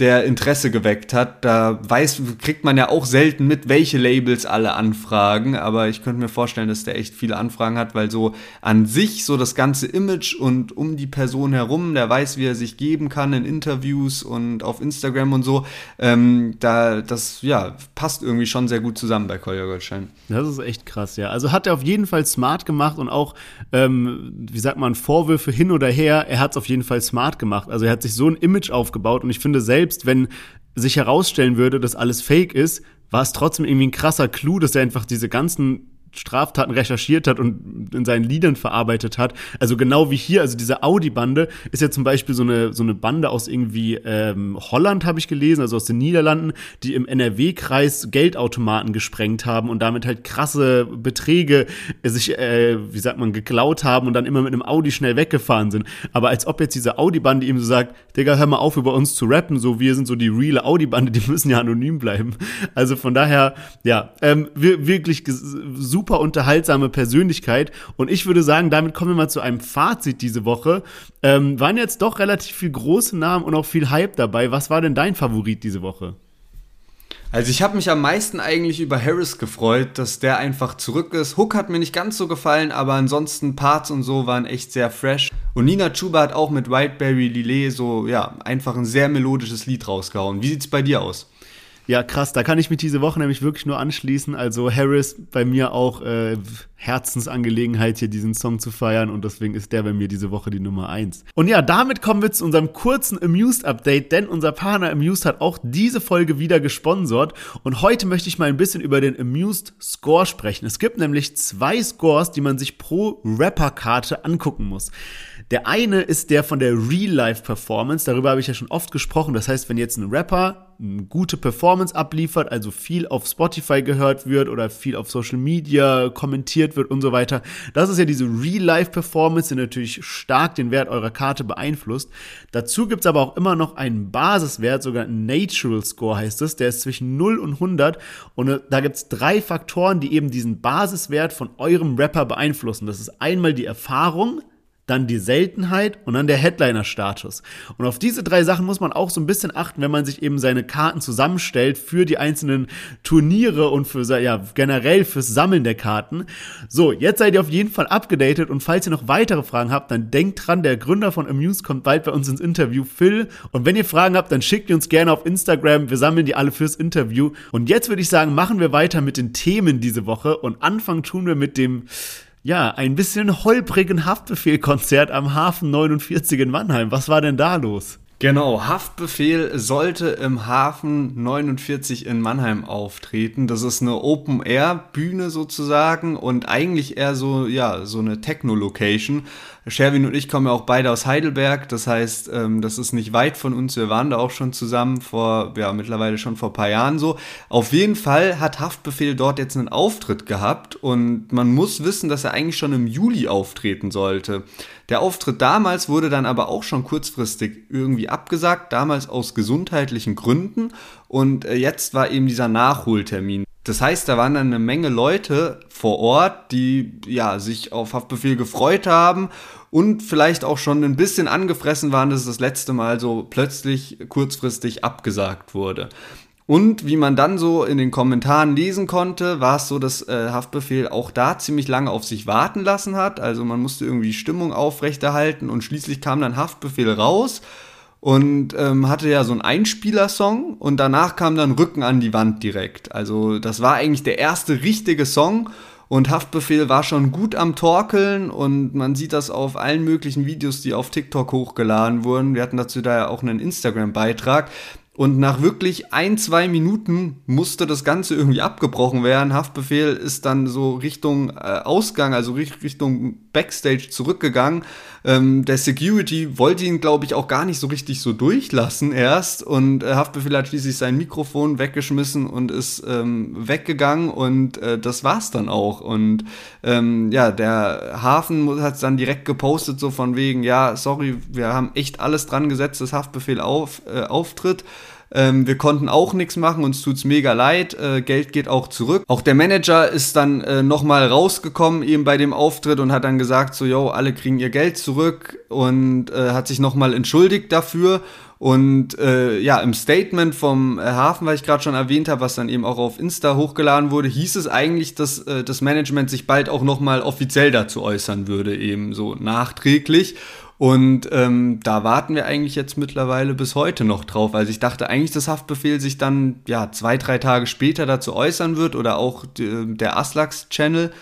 der Interesse geweckt hat. Da weiß, kriegt man ja auch selten mit, welche Labels alle anfragen, aber ich könnte mir vorstellen, dass der echt viele Anfragen hat, weil so an sich so das ganze Image und um die Person herum, der weiß, wie er sich geben kann in Interviews und auf Instagram und so, ähm, da das ja passt irgendwie schon sehr gut zusammen bei Kolja Goldstein. Das ist echt krass, ja. Also hat er auf jeden Fall smart gemacht und auch, ähm, wie sagt man, Vorwürfe hin oder her, er hat es auf jeden Fall smart gemacht. Also er hat sich so ein Image aufgebaut und ich finde selbst selbst wenn sich herausstellen würde, dass alles fake ist, war es trotzdem irgendwie ein krasser Clou, dass er einfach diese ganzen Straftaten recherchiert hat und in seinen Liedern verarbeitet hat. Also genau wie hier, also diese Audi-Bande ist ja zum Beispiel so eine, so eine Bande aus irgendwie ähm, Holland, habe ich gelesen, also aus den Niederlanden, die im NRW-Kreis Geldautomaten gesprengt haben und damit halt krasse Beträge sich, äh, wie sagt man, geklaut haben und dann immer mit einem Audi schnell weggefahren sind. Aber als ob jetzt diese Audi-Bande ihm so sagt, Digga, hör mal auf, über uns zu rappen, so wir sind so die reale Audi-Bande, die müssen ja anonym bleiben. Also von daher, ja, ähm, wirklich super super unterhaltsame Persönlichkeit. Und ich würde sagen, damit kommen wir mal zu einem Fazit diese Woche. Ähm, waren jetzt doch relativ viel große Namen und auch viel Hype dabei. Was war denn dein Favorit diese Woche? Also ich habe mich am meisten eigentlich über Harris gefreut, dass der einfach zurück ist. Hook hat mir nicht ganz so gefallen, aber ansonsten Parts und so waren echt sehr fresh. Und Nina Chuba hat auch mit Whiteberry Lillet so, ja, einfach ein sehr melodisches Lied rausgehauen. Wie sieht's bei dir aus? Ja, krass, da kann ich mich diese Woche nämlich wirklich nur anschließen. Also Harris bei mir auch äh, Herzensangelegenheit, hier diesen Song zu feiern und deswegen ist der bei mir diese Woche die Nummer eins. Und ja, damit kommen wir zu unserem kurzen Amused-Update, denn unser Partner Amused hat auch diese Folge wieder gesponsert und heute möchte ich mal ein bisschen über den Amused Score sprechen. Es gibt nämlich zwei Scores, die man sich pro Rapper-Karte angucken muss. Der eine ist der von der Real-Life-Performance. Darüber habe ich ja schon oft gesprochen. Das heißt, wenn jetzt ein Rapper gute Performance abliefert, also viel auf Spotify gehört wird oder viel auf Social Media kommentiert wird und so weiter. Das ist ja diese Real-Life-Performance, die natürlich stark den Wert eurer Karte beeinflusst. Dazu gibt's aber auch immer noch einen Basiswert, sogar ein Natural Score heißt es, der ist zwischen 0 und 100 und äh, da gibt's drei Faktoren, die eben diesen Basiswert von eurem Rapper beeinflussen. Das ist einmal die Erfahrung, dann die Seltenheit und dann der Headliner-Status. Und auf diese drei Sachen muss man auch so ein bisschen achten, wenn man sich eben seine Karten zusammenstellt für die einzelnen Turniere und für ja, generell fürs Sammeln der Karten. So, jetzt seid ihr auf jeden Fall abgedatet und falls ihr noch weitere Fragen habt, dann denkt dran, der Gründer von Amuse kommt bald bei uns ins Interview, Phil. Und wenn ihr Fragen habt, dann schickt ihr uns gerne auf Instagram. Wir sammeln die alle fürs Interview. Und jetzt würde ich sagen, machen wir weiter mit den Themen diese Woche und anfangen tun wir mit dem ja, ein bisschen holprigen Haftbefehlkonzert am Hafen 49 in Mannheim. Was war denn da los? Genau, Haftbefehl sollte im Hafen 49 in Mannheim auftreten. Das ist eine Open-Air-Bühne sozusagen und eigentlich eher so, ja, so eine Techno-Location. Sherwin und ich kommen ja auch beide aus Heidelberg, das heißt, ähm, das ist nicht weit von uns. Wir waren da auch schon zusammen vor, ja, mittlerweile schon vor ein paar Jahren so. Auf jeden Fall hat Haftbefehl dort jetzt einen Auftritt gehabt und man muss wissen, dass er eigentlich schon im Juli auftreten sollte. Der Auftritt damals wurde dann aber auch schon kurzfristig irgendwie abgesagt, damals aus gesundheitlichen Gründen und äh, jetzt war eben dieser Nachholtermin. Das heißt, da waren dann eine Menge Leute vor Ort, die ja sich auf Haftbefehl gefreut haben und vielleicht auch schon ein bisschen angefressen waren, dass es das letzte Mal so plötzlich kurzfristig abgesagt wurde. Und wie man dann so in den Kommentaren lesen konnte, war es so, dass äh, Haftbefehl auch da ziemlich lange auf sich warten lassen hat. Also man musste irgendwie Stimmung aufrechterhalten und schließlich kam dann Haftbefehl raus und ähm, hatte ja so einen Einspielersong und danach kam dann Rücken an die Wand direkt. Also das war eigentlich der erste richtige Song und Haftbefehl war schon gut am Torkeln und man sieht das auf allen möglichen Videos, die auf TikTok hochgeladen wurden. Wir hatten dazu da ja auch einen Instagram-Beitrag. Und nach wirklich ein, zwei Minuten musste das Ganze irgendwie abgebrochen werden. Haftbefehl ist dann so Richtung äh, Ausgang, also Richtung Backstage zurückgegangen. Ähm, der Security wollte ihn, glaube ich, auch gar nicht so richtig so durchlassen erst. Und äh, Haftbefehl hat schließlich sein Mikrofon weggeschmissen und ist ähm, weggegangen. Und äh, das war's dann auch. Und ähm, ja, der Hafen hat dann direkt gepostet, so von wegen, ja, sorry, wir haben echt alles dran gesetzt, dass Haftbefehl auf, äh, auftritt. Ähm, wir konnten auch nichts machen, uns tut's mega leid. Äh, Geld geht auch zurück. Auch der Manager ist dann äh, nochmal rausgekommen eben bei dem Auftritt und hat dann gesagt, so, yo, alle kriegen ihr Geld zurück und äh, hat sich nochmal entschuldigt dafür. Und äh, ja, im Statement vom äh, Hafen, was ich gerade schon erwähnt habe, was dann eben auch auf Insta hochgeladen wurde, hieß es eigentlich, dass äh, das Management sich bald auch nochmal offiziell dazu äußern würde, eben so nachträglich. Und ähm, da warten wir eigentlich jetzt mittlerweile bis heute noch drauf. Also ich dachte eigentlich, dass Haftbefehl sich dann ja zwei, drei Tage später dazu äußern wird oder auch der Aslax-Channel.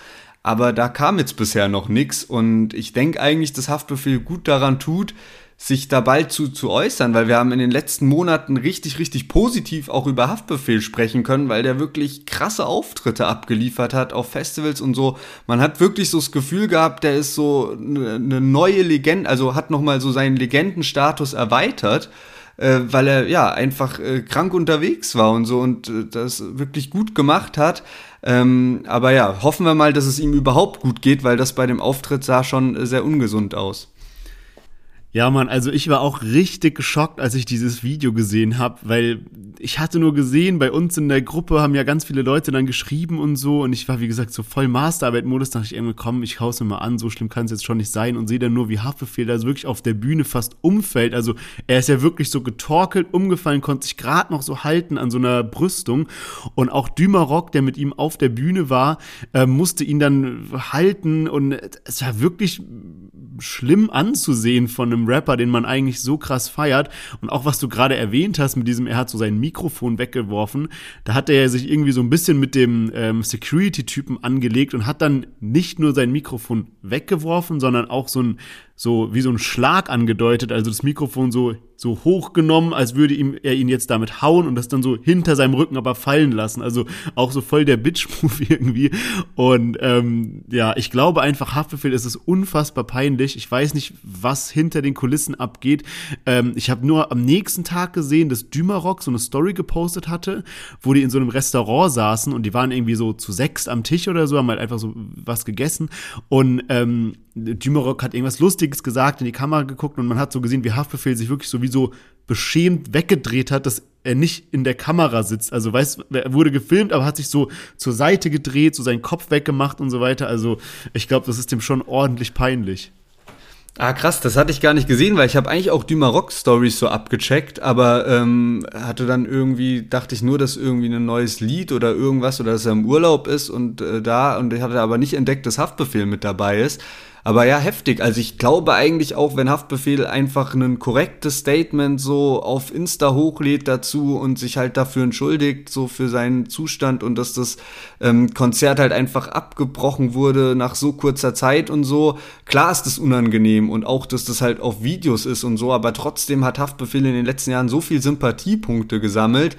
Aber da kam jetzt bisher noch nichts und ich denke eigentlich, dass Haftbefehl gut daran tut, sich da bald zu, zu äußern, weil wir haben in den letzten Monaten richtig, richtig positiv auch über Haftbefehl sprechen können, weil der wirklich krasse Auftritte abgeliefert hat auf Festivals und so. Man hat wirklich so das Gefühl gehabt, der ist so eine ne neue Legende, also hat nochmal so seinen Legendenstatus erweitert äh, weil er ja einfach äh, krank unterwegs war und so und äh, das wirklich gut gemacht hat. Ähm, aber ja, hoffen wir mal, dass es ihm überhaupt gut geht, weil das bei dem Auftritt sah schon sehr ungesund aus. Ja, Mann, also ich war auch richtig geschockt, als ich dieses Video gesehen habe, weil ich hatte nur gesehen, bei uns in der Gruppe haben ja ganz viele Leute dann geschrieben und so und ich war, wie gesagt, so voll Masterarbeit-Modus, dachte ich irgendwie, komm, ich hau's mir mal an, so schlimm kann es jetzt schon nicht sein und sehe dann nur, wie Haftbefehl da so wirklich auf der Bühne fast umfällt. Also er ist ja wirklich so getorkelt, umgefallen, konnte sich gerade noch so halten an so einer Brüstung und auch Dümerock, der mit ihm auf der Bühne war, äh, musste ihn dann halten und es war wirklich schlimm anzusehen von einem Rapper, den man eigentlich so krass feiert. Und auch was du gerade erwähnt hast mit diesem, er hat so sein Mikrofon weggeworfen, da hat er sich irgendwie so ein bisschen mit dem ähm, Security-Typen angelegt und hat dann nicht nur sein Mikrofon weggeworfen, sondern auch so ein so wie so ein Schlag angedeutet, also das Mikrofon so so hochgenommen, als würde ihm er ihn jetzt damit hauen und das dann so hinter seinem Rücken aber fallen lassen. Also auch so voll der Bitch-Move irgendwie. Und ähm, ja, ich glaube einfach, Haftbefehl ist es unfassbar peinlich. Ich weiß nicht, was hinter den Kulissen abgeht. Ähm, ich habe nur am nächsten Tag gesehen, dass Dümerock so eine Story gepostet hatte, wo die in so einem Restaurant saßen und die waren irgendwie so zu sechs am Tisch oder so, haben halt einfach so was gegessen. Und ähm, Dümerock hat irgendwas Lustiges gesagt, in die Kamera geguckt und man hat so gesehen, wie Haftbefehl sich wirklich so wie so beschämt weggedreht hat, dass er nicht in der Kamera sitzt. Also weiß, er wurde gefilmt, aber hat sich so zur Seite gedreht, so seinen Kopf weggemacht und so weiter. Also ich glaube, das ist dem schon ordentlich peinlich. Ah, krass, das hatte ich gar nicht gesehen, weil ich habe eigentlich auch Dümer Stories so abgecheckt, aber ähm, hatte dann irgendwie, dachte ich nur, dass irgendwie ein neues Lied oder irgendwas oder dass er im Urlaub ist und äh, da und ich hatte aber nicht entdeckt, dass Haftbefehl mit dabei ist. Aber ja, heftig. Also ich glaube eigentlich auch, wenn Haftbefehl einfach ein korrektes Statement so auf Insta hochlädt dazu und sich halt dafür entschuldigt, so für seinen Zustand und dass das ähm, Konzert halt einfach abgebrochen wurde nach so kurzer Zeit und so. Klar ist das unangenehm und auch, dass das halt auf Videos ist und so, aber trotzdem hat Haftbefehl in den letzten Jahren so viel Sympathiepunkte gesammelt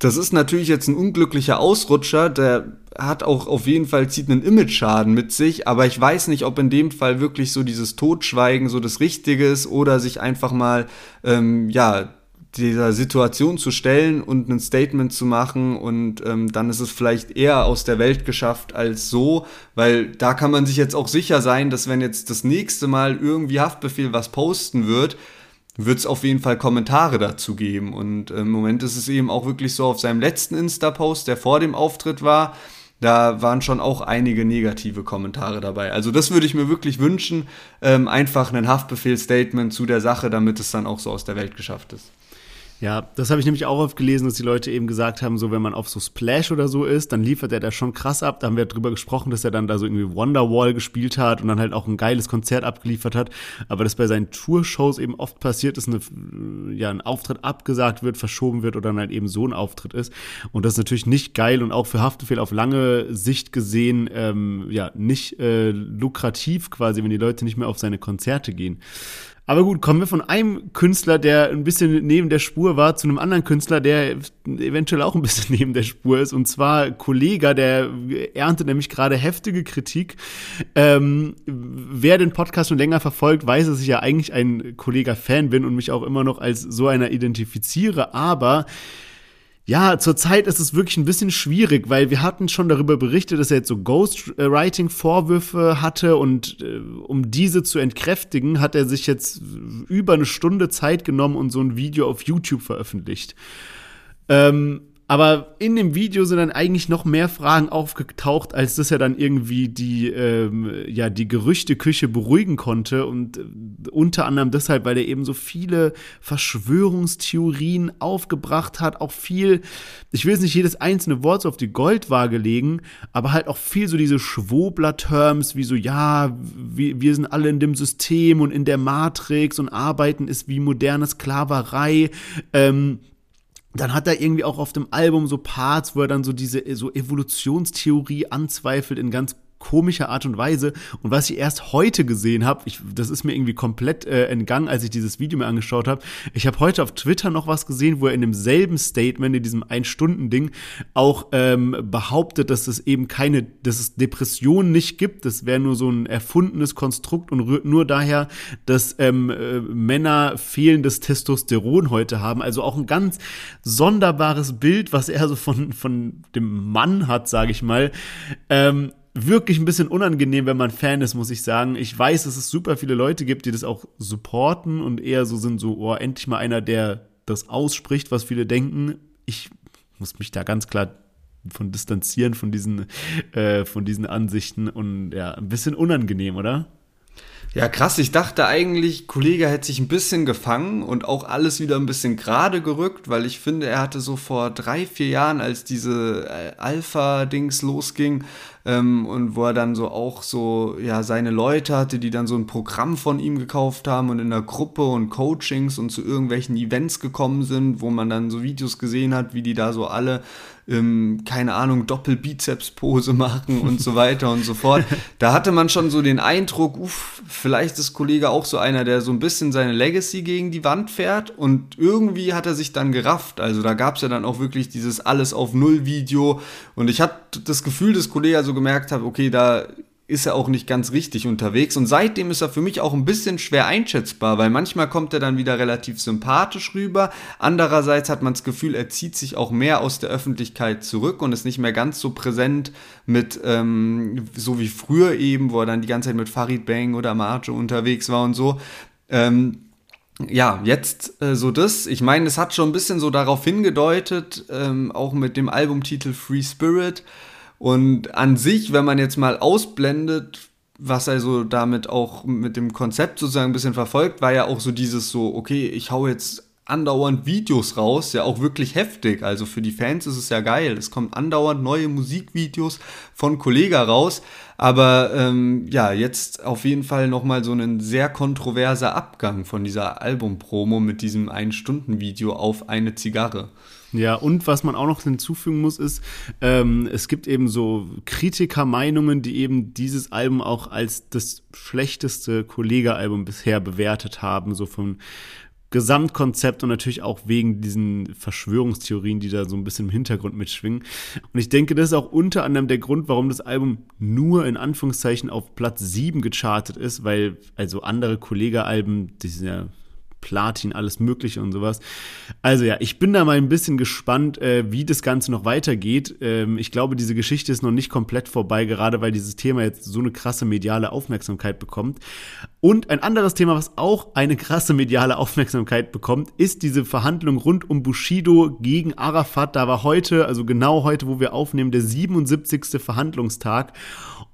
das ist natürlich jetzt ein unglücklicher Ausrutscher, der hat auch auf jeden Fall, zieht einen Image-Schaden mit sich, aber ich weiß nicht, ob in dem Fall wirklich so dieses Totschweigen so das Richtige ist oder sich einfach mal, ähm, ja, dieser Situation zu stellen und ein Statement zu machen und ähm, dann ist es vielleicht eher aus der Welt geschafft als so, weil da kann man sich jetzt auch sicher sein, dass wenn jetzt das nächste Mal irgendwie Haftbefehl was posten wird, wird es auf jeden Fall Kommentare dazu geben. Und im Moment ist es eben auch wirklich so auf seinem letzten Insta-Post, der vor dem Auftritt war, da waren schon auch einige negative Kommentare dabei. Also das würde ich mir wirklich wünschen, ähm, einfach ein Haftbefehl-Statement zu der Sache, damit es dann auch so aus der Welt geschafft ist. Ja, das habe ich nämlich auch oft gelesen, dass die Leute eben gesagt haben, so wenn man auf so Splash oder so ist, dann liefert er da schon krass ab. Da haben wir drüber gesprochen, dass er dann da so irgendwie Wonderwall gespielt hat und dann halt auch ein geiles Konzert abgeliefert hat. Aber dass bei seinen Tourshows eben oft passiert ist, eine, ja, ein Auftritt abgesagt wird, verschoben wird oder dann halt eben so ein Auftritt ist. Und das ist natürlich nicht geil und auch für Haftbefehl auf lange Sicht gesehen, ähm, ja, nicht äh, lukrativ quasi, wenn die Leute nicht mehr auf seine Konzerte gehen. Aber gut, kommen wir von einem Künstler, der ein bisschen neben der Spur war, zu einem anderen Künstler, der eventuell auch ein bisschen neben der Spur ist. Und zwar Kollega, der erntet nämlich gerade heftige Kritik. Ähm, wer den Podcast schon länger verfolgt, weiß, dass ich ja eigentlich ein Kollega-Fan bin und mich auch immer noch als so einer identifiziere. Aber ja, zurzeit ist es wirklich ein bisschen schwierig, weil wir hatten schon darüber berichtet, dass er jetzt so Ghostwriting-Vorwürfe hatte und äh, um diese zu entkräftigen, hat er sich jetzt über eine Stunde Zeit genommen und so ein Video auf YouTube veröffentlicht. Ähm, aber in dem Video sind dann eigentlich noch mehr Fragen aufgetaucht, als dass er dann irgendwie die, ähm, ja, die Gerüchteküche beruhigen konnte. Und äh, unter anderem deshalb, weil er eben so viele Verschwörungstheorien aufgebracht hat. Auch viel, ich will jetzt nicht jedes einzelne Wort so auf die Goldwaage legen, aber halt auch viel so diese Schwobler-Terms, wie so, ja, wir, wir sind alle in dem System und in der Matrix und arbeiten ist wie moderne Sklaverei. Ähm, dann hat er irgendwie auch auf dem Album so Parts, wo er dann so diese so Evolutionstheorie anzweifelt in ganz komischer Art und Weise. Und was ich erst heute gesehen habe, das ist mir irgendwie komplett äh, entgangen, als ich dieses Video mir angeschaut habe. Ich habe heute auf Twitter noch was gesehen, wo er in demselben Statement, in diesem Ein-Stunden-Ding, auch ähm, behauptet, dass es eben keine, dass es Depressionen nicht gibt. Das wäre nur so ein erfundenes Konstrukt und rührt nur daher, dass ähm, äh, Männer fehlendes Testosteron heute haben. Also auch ein ganz sonderbares Bild, was er so von, von dem Mann hat, sage ich mal. Ähm, wirklich ein bisschen unangenehm, wenn man Fan ist, muss ich sagen. Ich weiß, dass es super viele Leute gibt, die das auch supporten und eher so sind, so, oh, endlich mal einer, der das ausspricht, was viele denken. Ich muss mich da ganz klar von distanzieren von diesen, äh, von diesen Ansichten und ja, ein bisschen unangenehm, oder? Ja, krass. Ich dachte eigentlich, Kollege hätte sich ein bisschen gefangen und auch alles wieder ein bisschen gerade gerückt, weil ich finde, er hatte so vor drei, vier Jahren, als diese äh, Alpha-Dings losging, ähm, und wo er dann so auch so, ja, seine Leute hatte, die dann so ein Programm von ihm gekauft haben und in der Gruppe und Coachings und zu irgendwelchen Events gekommen sind, wo man dann so Videos gesehen hat, wie die da so alle ähm, keine Ahnung, Doppelbizeps-Pose machen und so weiter und so fort. Da hatte man schon so den Eindruck, uff, vielleicht ist Kollege auch so einer, der so ein bisschen seine Legacy gegen die Wand fährt und irgendwie hat er sich dann gerafft. Also da gab es ja dann auch wirklich dieses Alles auf Null-Video und ich hatte das Gefühl, dass Kollege so gemerkt hat, okay, da ist er auch nicht ganz richtig unterwegs. Und seitdem ist er für mich auch ein bisschen schwer einschätzbar, weil manchmal kommt er dann wieder relativ sympathisch rüber. Andererseits hat man das Gefühl, er zieht sich auch mehr aus der Öffentlichkeit zurück und ist nicht mehr ganz so präsent mit, ähm, so wie früher eben, wo er dann die ganze Zeit mit Farid Bang oder Marjo unterwegs war und so. Ähm, ja, jetzt äh, so das. Ich meine, es hat schon ein bisschen so darauf hingedeutet, ähm, auch mit dem Albumtitel Free Spirit und an sich, wenn man jetzt mal ausblendet, was er so damit auch mit dem Konzept sozusagen ein bisschen verfolgt, war ja auch so dieses so, okay, ich hau jetzt andauernd Videos raus, ja auch wirklich heftig. Also für die Fans ist es ja geil. Es kommen andauernd neue Musikvideos von Kollega raus. Aber ähm, ja, jetzt auf jeden Fall nochmal so ein sehr kontroverser Abgang von dieser Albumpromo mit diesem Ein-Stunden-Video auf eine Zigarre. Ja, und was man auch noch hinzufügen muss, ist, ähm, es gibt eben so Kritikermeinungen, die eben dieses Album auch als das schlechteste Kollege-Album bisher bewertet haben, so von Gesamtkonzept und natürlich auch wegen diesen Verschwörungstheorien, die da so ein bisschen im Hintergrund mitschwingen. Und ich denke, das ist auch unter anderem der Grund, warum das Album nur in Anführungszeichen auf Platz 7 gechartet ist, weil also andere Kollege-Alben, die sind ja Platin, alles Mögliche und sowas. Also ja, ich bin da mal ein bisschen gespannt, äh, wie das Ganze noch weitergeht. Ähm, ich glaube, diese Geschichte ist noch nicht komplett vorbei, gerade weil dieses Thema jetzt so eine krasse mediale Aufmerksamkeit bekommt. Und ein anderes Thema, was auch eine krasse mediale Aufmerksamkeit bekommt, ist diese Verhandlung rund um Bushido gegen Arafat. Da war heute, also genau heute, wo wir aufnehmen, der 77. Verhandlungstag.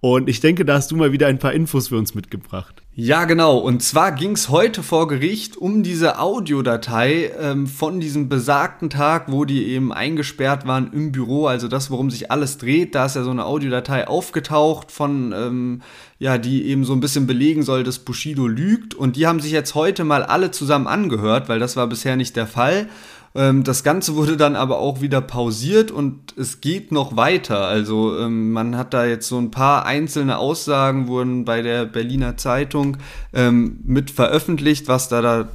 Und ich denke, da hast du mal wieder ein paar Infos für uns mitgebracht. Ja, genau. Und zwar ging es heute vor Gericht um diese Audiodatei ähm, von diesem besagten Tag, wo die eben eingesperrt waren im Büro. Also das, worum sich alles dreht. Da ist ja so eine Audiodatei aufgetaucht von, ähm, ja, die eben so ein bisschen belegen soll, dass Bushido lügt. Und die haben sich jetzt heute mal alle zusammen angehört, weil das war bisher nicht der Fall. Ähm, das Ganze wurde dann aber auch wieder pausiert und es geht noch weiter. Also ähm, man hat da jetzt so ein paar einzelne Aussagen wurden bei der Berliner Zeitung ähm, mit veröffentlicht, was da da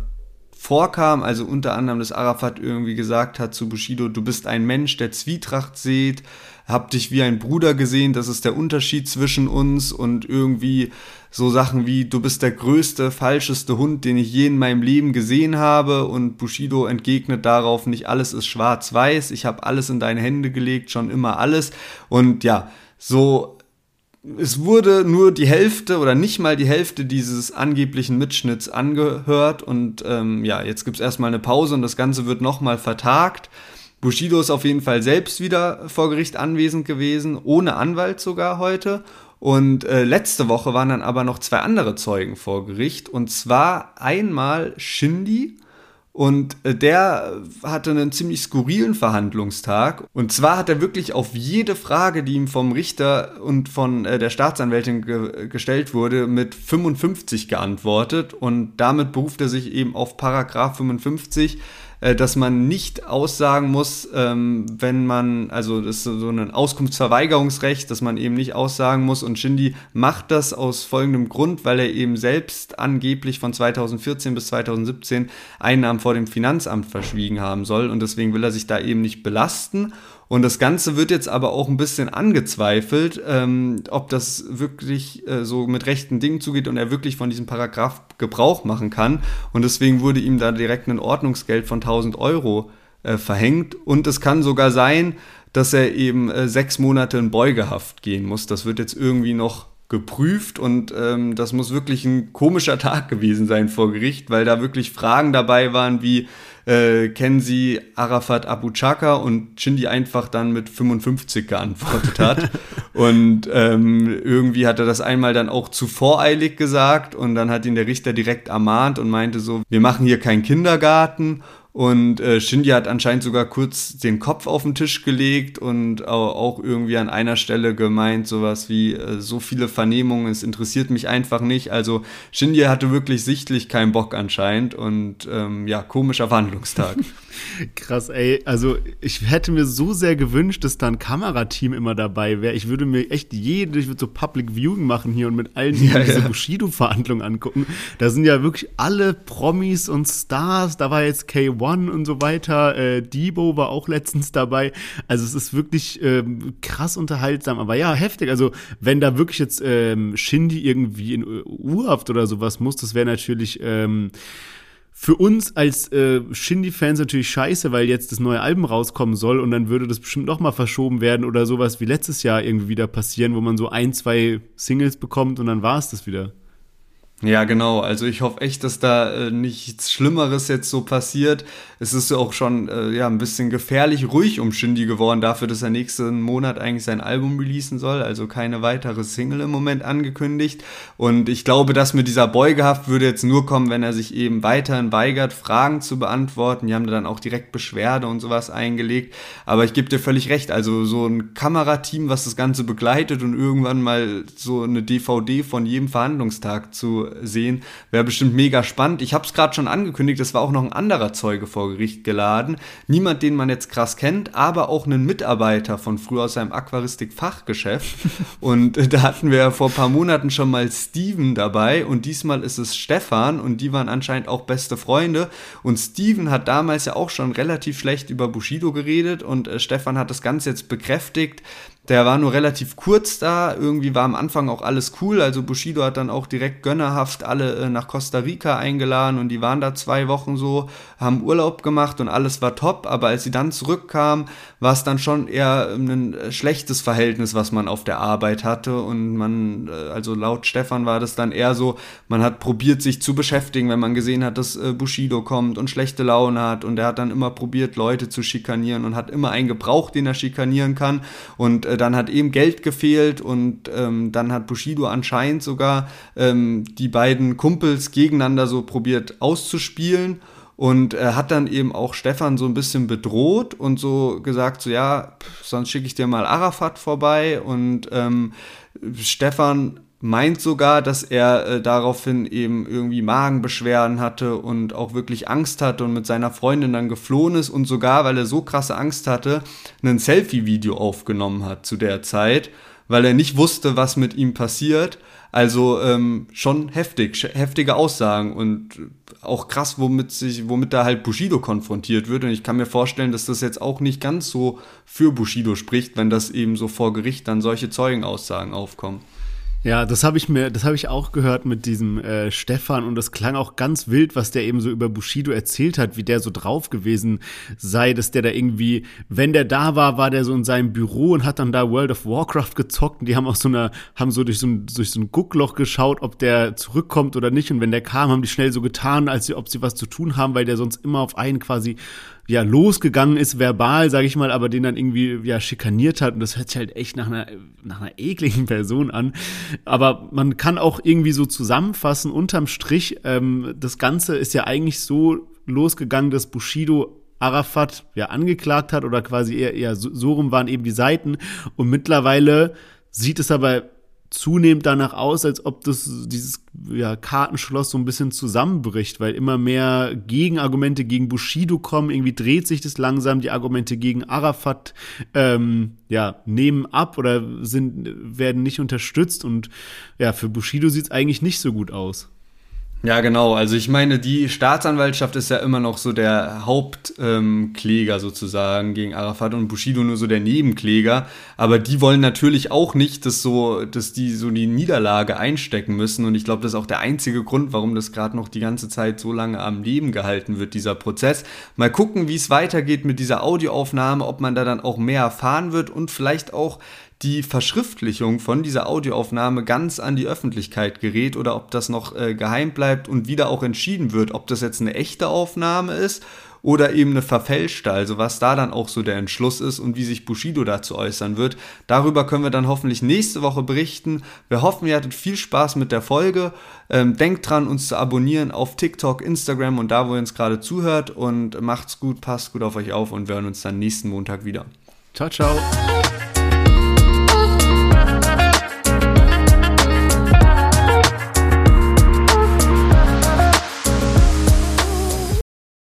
vorkam, also unter anderem, dass Arafat irgendwie gesagt hat zu Bushido, du bist ein Mensch, der Zwietracht sieht, hab dich wie ein Bruder gesehen, das ist der Unterschied zwischen uns und irgendwie so Sachen wie, du bist der größte, falscheste Hund, den ich je in meinem Leben gesehen habe und Bushido entgegnet darauf, nicht alles ist schwarz-weiß, ich habe alles in deine Hände gelegt, schon immer alles und ja, so es wurde nur die Hälfte oder nicht mal die Hälfte dieses angeblichen Mitschnitts angehört und ähm, ja, jetzt gibt es erstmal eine Pause und das Ganze wird nochmal vertagt. Bushido ist auf jeden Fall selbst wieder vor Gericht anwesend gewesen, ohne Anwalt sogar heute. Und äh, letzte Woche waren dann aber noch zwei andere Zeugen vor Gericht und zwar einmal Shindy, und äh, der hatte einen ziemlich skurrilen Verhandlungstag. Und zwar hat er wirklich auf jede Frage, die ihm vom Richter und von äh, der Staatsanwältin ge gestellt wurde, mit 55 geantwortet. Und damit beruft er sich eben auf Paragraph 55 äh, dass man nicht aussagen muss, ähm, wenn man, also das ist so ein Auskunftsverweigerungsrecht, dass man eben nicht aussagen muss. Und Shindy macht das aus folgendem Grund, weil er eben selbst angeblich von 2014 bis 2017 Einnahmen vor dem Finanzamt verschwiegen haben soll. Und deswegen will er sich da eben nicht belasten und das Ganze wird jetzt aber auch ein bisschen angezweifelt, ähm, ob das wirklich äh, so mit rechten Dingen zugeht und er wirklich von diesem Paragraph Gebrauch machen kann. Und deswegen wurde ihm da direkt ein Ordnungsgeld von 1000 Euro äh, verhängt. Und es kann sogar sein, dass er eben äh, sechs Monate in Beugehaft gehen muss. Das wird jetzt irgendwie noch geprüft und ähm, das muss wirklich ein komischer Tag gewesen sein vor Gericht, weil da wirklich Fragen dabei waren wie, äh, kennen Sie Arafat Abu Chaka und Shindy einfach dann mit 55 geantwortet hat. und ähm, irgendwie hat er das einmal dann auch zu voreilig gesagt und dann hat ihn der Richter direkt ermahnt und meinte so, wir machen hier keinen Kindergarten und äh, Shinji hat anscheinend sogar kurz den Kopf auf den Tisch gelegt und auch irgendwie an einer Stelle gemeint, sowas wie äh, so viele Vernehmungen, es interessiert mich einfach nicht. Also Shinji hatte wirklich sichtlich keinen Bock anscheinend und ähm, ja, komischer Verhandlungstag. Krass, ey. Also ich hätte mir so sehr gewünscht, dass da ein Kamerateam immer dabei wäre. Ich würde mir echt jede, ich würde so Public Viewing machen hier und mit allen ja, diese ja. Bushido-Verhandlungen angucken. Da sind ja wirklich alle Promis und Stars. Da war jetzt K1 und so weiter. Äh, Debo war auch letztens dabei. Also es ist wirklich ähm, krass unterhaltsam. Aber ja, heftig. Also wenn da wirklich jetzt ähm, Shindy irgendwie in Urhaft oder sowas muss, das wäre natürlich ähm, für uns als äh, Shindy-Fans natürlich scheiße, weil jetzt das neue Album rauskommen soll und dann würde das bestimmt noch mal verschoben werden oder sowas wie letztes Jahr irgendwie wieder passieren, wo man so ein, zwei Singles bekommt und dann war es das wieder. Ja, genau. Also ich hoffe echt, dass da äh, nichts Schlimmeres jetzt so passiert. Es ist auch schon äh, ja ein bisschen gefährlich ruhig um Shindy geworden dafür, dass er nächsten Monat eigentlich sein Album releasen soll. Also keine weitere Single im Moment angekündigt. Und ich glaube, dass mit dieser Beugehaft würde jetzt nur kommen, wenn er sich eben weiterhin weigert, Fragen zu beantworten. Die haben dann auch direkt Beschwerde und sowas eingelegt. Aber ich gebe dir völlig recht. Also so ein Kamerateam, was das Ganze begleitet und irgendwann mal so eine DVD von jedem Verhandlungstag zu sehen. Wäre bestimmt mega spannend. Ich habe es gerade schon angekündigt, es war auch noch ein anderer Zeuge vor Gericht geladen. Niemand, den man jetzt krass kennt, aber auch einen Mitarbeiter von früher aus seinem Aquaristik-Fachgeschäft. und äh, da hatten wir ja vor ein paar Monaten schon mal Steven dabei und diesmal ist es Stefan und die waren anscheinend auch beste Freunde. Und Steven hat damals ja auch schon relativ schlecht über Bushido geredet und äh, Stefan hat das Ganze jetzt bekräftigt. Der war nur relativ kurz da. Irgendwie war am Anfang auch alles cool. Also Bushido hat dann auch direkt gönnerhaft alle äh, nach Costa Rica eingeladen und die waren da zwei Wochen so, haben Urlaub gemacht und alles war top. Aber als sie dann zurückkamen, war es dann schon eher ein äh, schlechtes Verhältnis, was man auf der Arbeit hatte. Und man, äh, also laut Stefan war das dann eher so, man hat probiert, sich zu beschäftigen, wenn man gesehen hat, dass äh, Bushido kommt und schlechte Laune hat. Und er hat dann immer probiert, Leute zu schikanieren und hat immer einen gebraucht, den er schikanieren kann. Und äh, dann hat eben Geld gefehlt und ähm, dann hat Bushido anscheinend sogar ähm, die beiden Kumpels gegeneinander so probiert auszuspielen und er hat dann eben auch Stefan so ein bisschen bedroht und so gesagt, so ja, sonst schicke ich dir mal Arafat vorbei und ähm, Stefan meint sogar, dass er äh, daraufhin eben irgendwie Magenbeschwerden hatte und auch wirklich Angst hatte und mit seiner Freundin dann geflohen ist und sogar, weil er so krasse Angst hatte, ein Selfie-Video aufgenommen hat zu der Zeit, weil er nicht wusste, was mit ihm passiert. Also ähm, schon heftig, heftige Aussagen und auch krass, womit sich, womit da halt Bushido konfrontiert wird. Und ich kann mir vorstellen, dass das jetzt auch nicht ganz so für Bushido spricht, wenn das eben so vor Gericht dann solche Zeugenaussagen aufkommen. Ja, das habe ich mir, das habe ich auch gehört mit diesem äh, Stefan und das klang auch ganz wild, was der eben so über Bushido erzählt hat, wie der so drauf gewesen sei, dass der da irgendwie, wenn der da war, war der so in seinem Büro und hat dann da World of Warcraft gezockt und die haben auch so eine, haben so durch so ein, durch so ein Guckloch geschaut, ob der zurückkommt oder nicht. Und wenn der kam, haben die schnell so getan, als sie, ob sie was zu tun haben, weil der sonst immer auf einen quasi ja losgegangen ist, verbal, sage ich mal, aber den dann irgendwie ja schikaniert hat und das hört sich halt echt nach einer nach einer ekligen Person an. Aber man kann auch irgendwie so zusammenfassen unterm Strich, ähm, das Ganze ist ja eigentlich so losgegangen, dass Bushido Arafat ja angeklagt hat oder quasi eher, eher so, so rum waren eben die Seiten und mittlerweile sieht es aber zunehmend danach aus, als ob das dieses ja, Kartenschloss so ein bisschen zusammenbricht, weil immer mehr Gegenargumente gegen Bushido kommen. Irgendwie dreht sich das langsam. Die Argumente gegen Arafat ähm, ja, nehmen ab oder sind, werden nicht unterstützt. Und ja, für Bushido sieht es eigentlich nicht so gut aus. Ja, genau. Also ich meine, die Staatsanwaltschaft ist ja immer noch so der Hauptkläger ähm, sozusagen gegen Arafat und Bushido nur so der Nebenkläger. Aber die wollen natürlich auch nicht, dass so, dass die so die Niederlage einstecken müssen. Und ich glaube, das ist auch der einzige Grund, warum das gerade noch die ganze Zeit so lange am Leben gehalten wird, dieser Prozess. Mal gucken, wie es weitergeht mit dieser Audioaufnahme, ob man da dann auch mehr erfahren wird und vielleicht auch die Verschriftlichung von dieser Audioaufnahme ganz an die Öffentlichkeit gerät oder ob das noch äh, geheim bleibt und wieder auch entschieden wird, ob das jetzt eine echte Aufnahme ist oder eben eine verfälschte, also was da dann auch so der Entschluss ist und wie sich Bushido dazu äußern wird. Darüber können wir dann hoffentlich nächste Woche berichten. Wir hoffen, ihr hattet viel Spaß mit der Folge. Ähm, denkt dran, uns zu abonnieren auf TikTok, Instagram und da, wo ihr uns gerade zuhört und macht's gut, passt gut auf euch auf und wir hören uns dann nächsten Montag wieder. Ciao, ciao.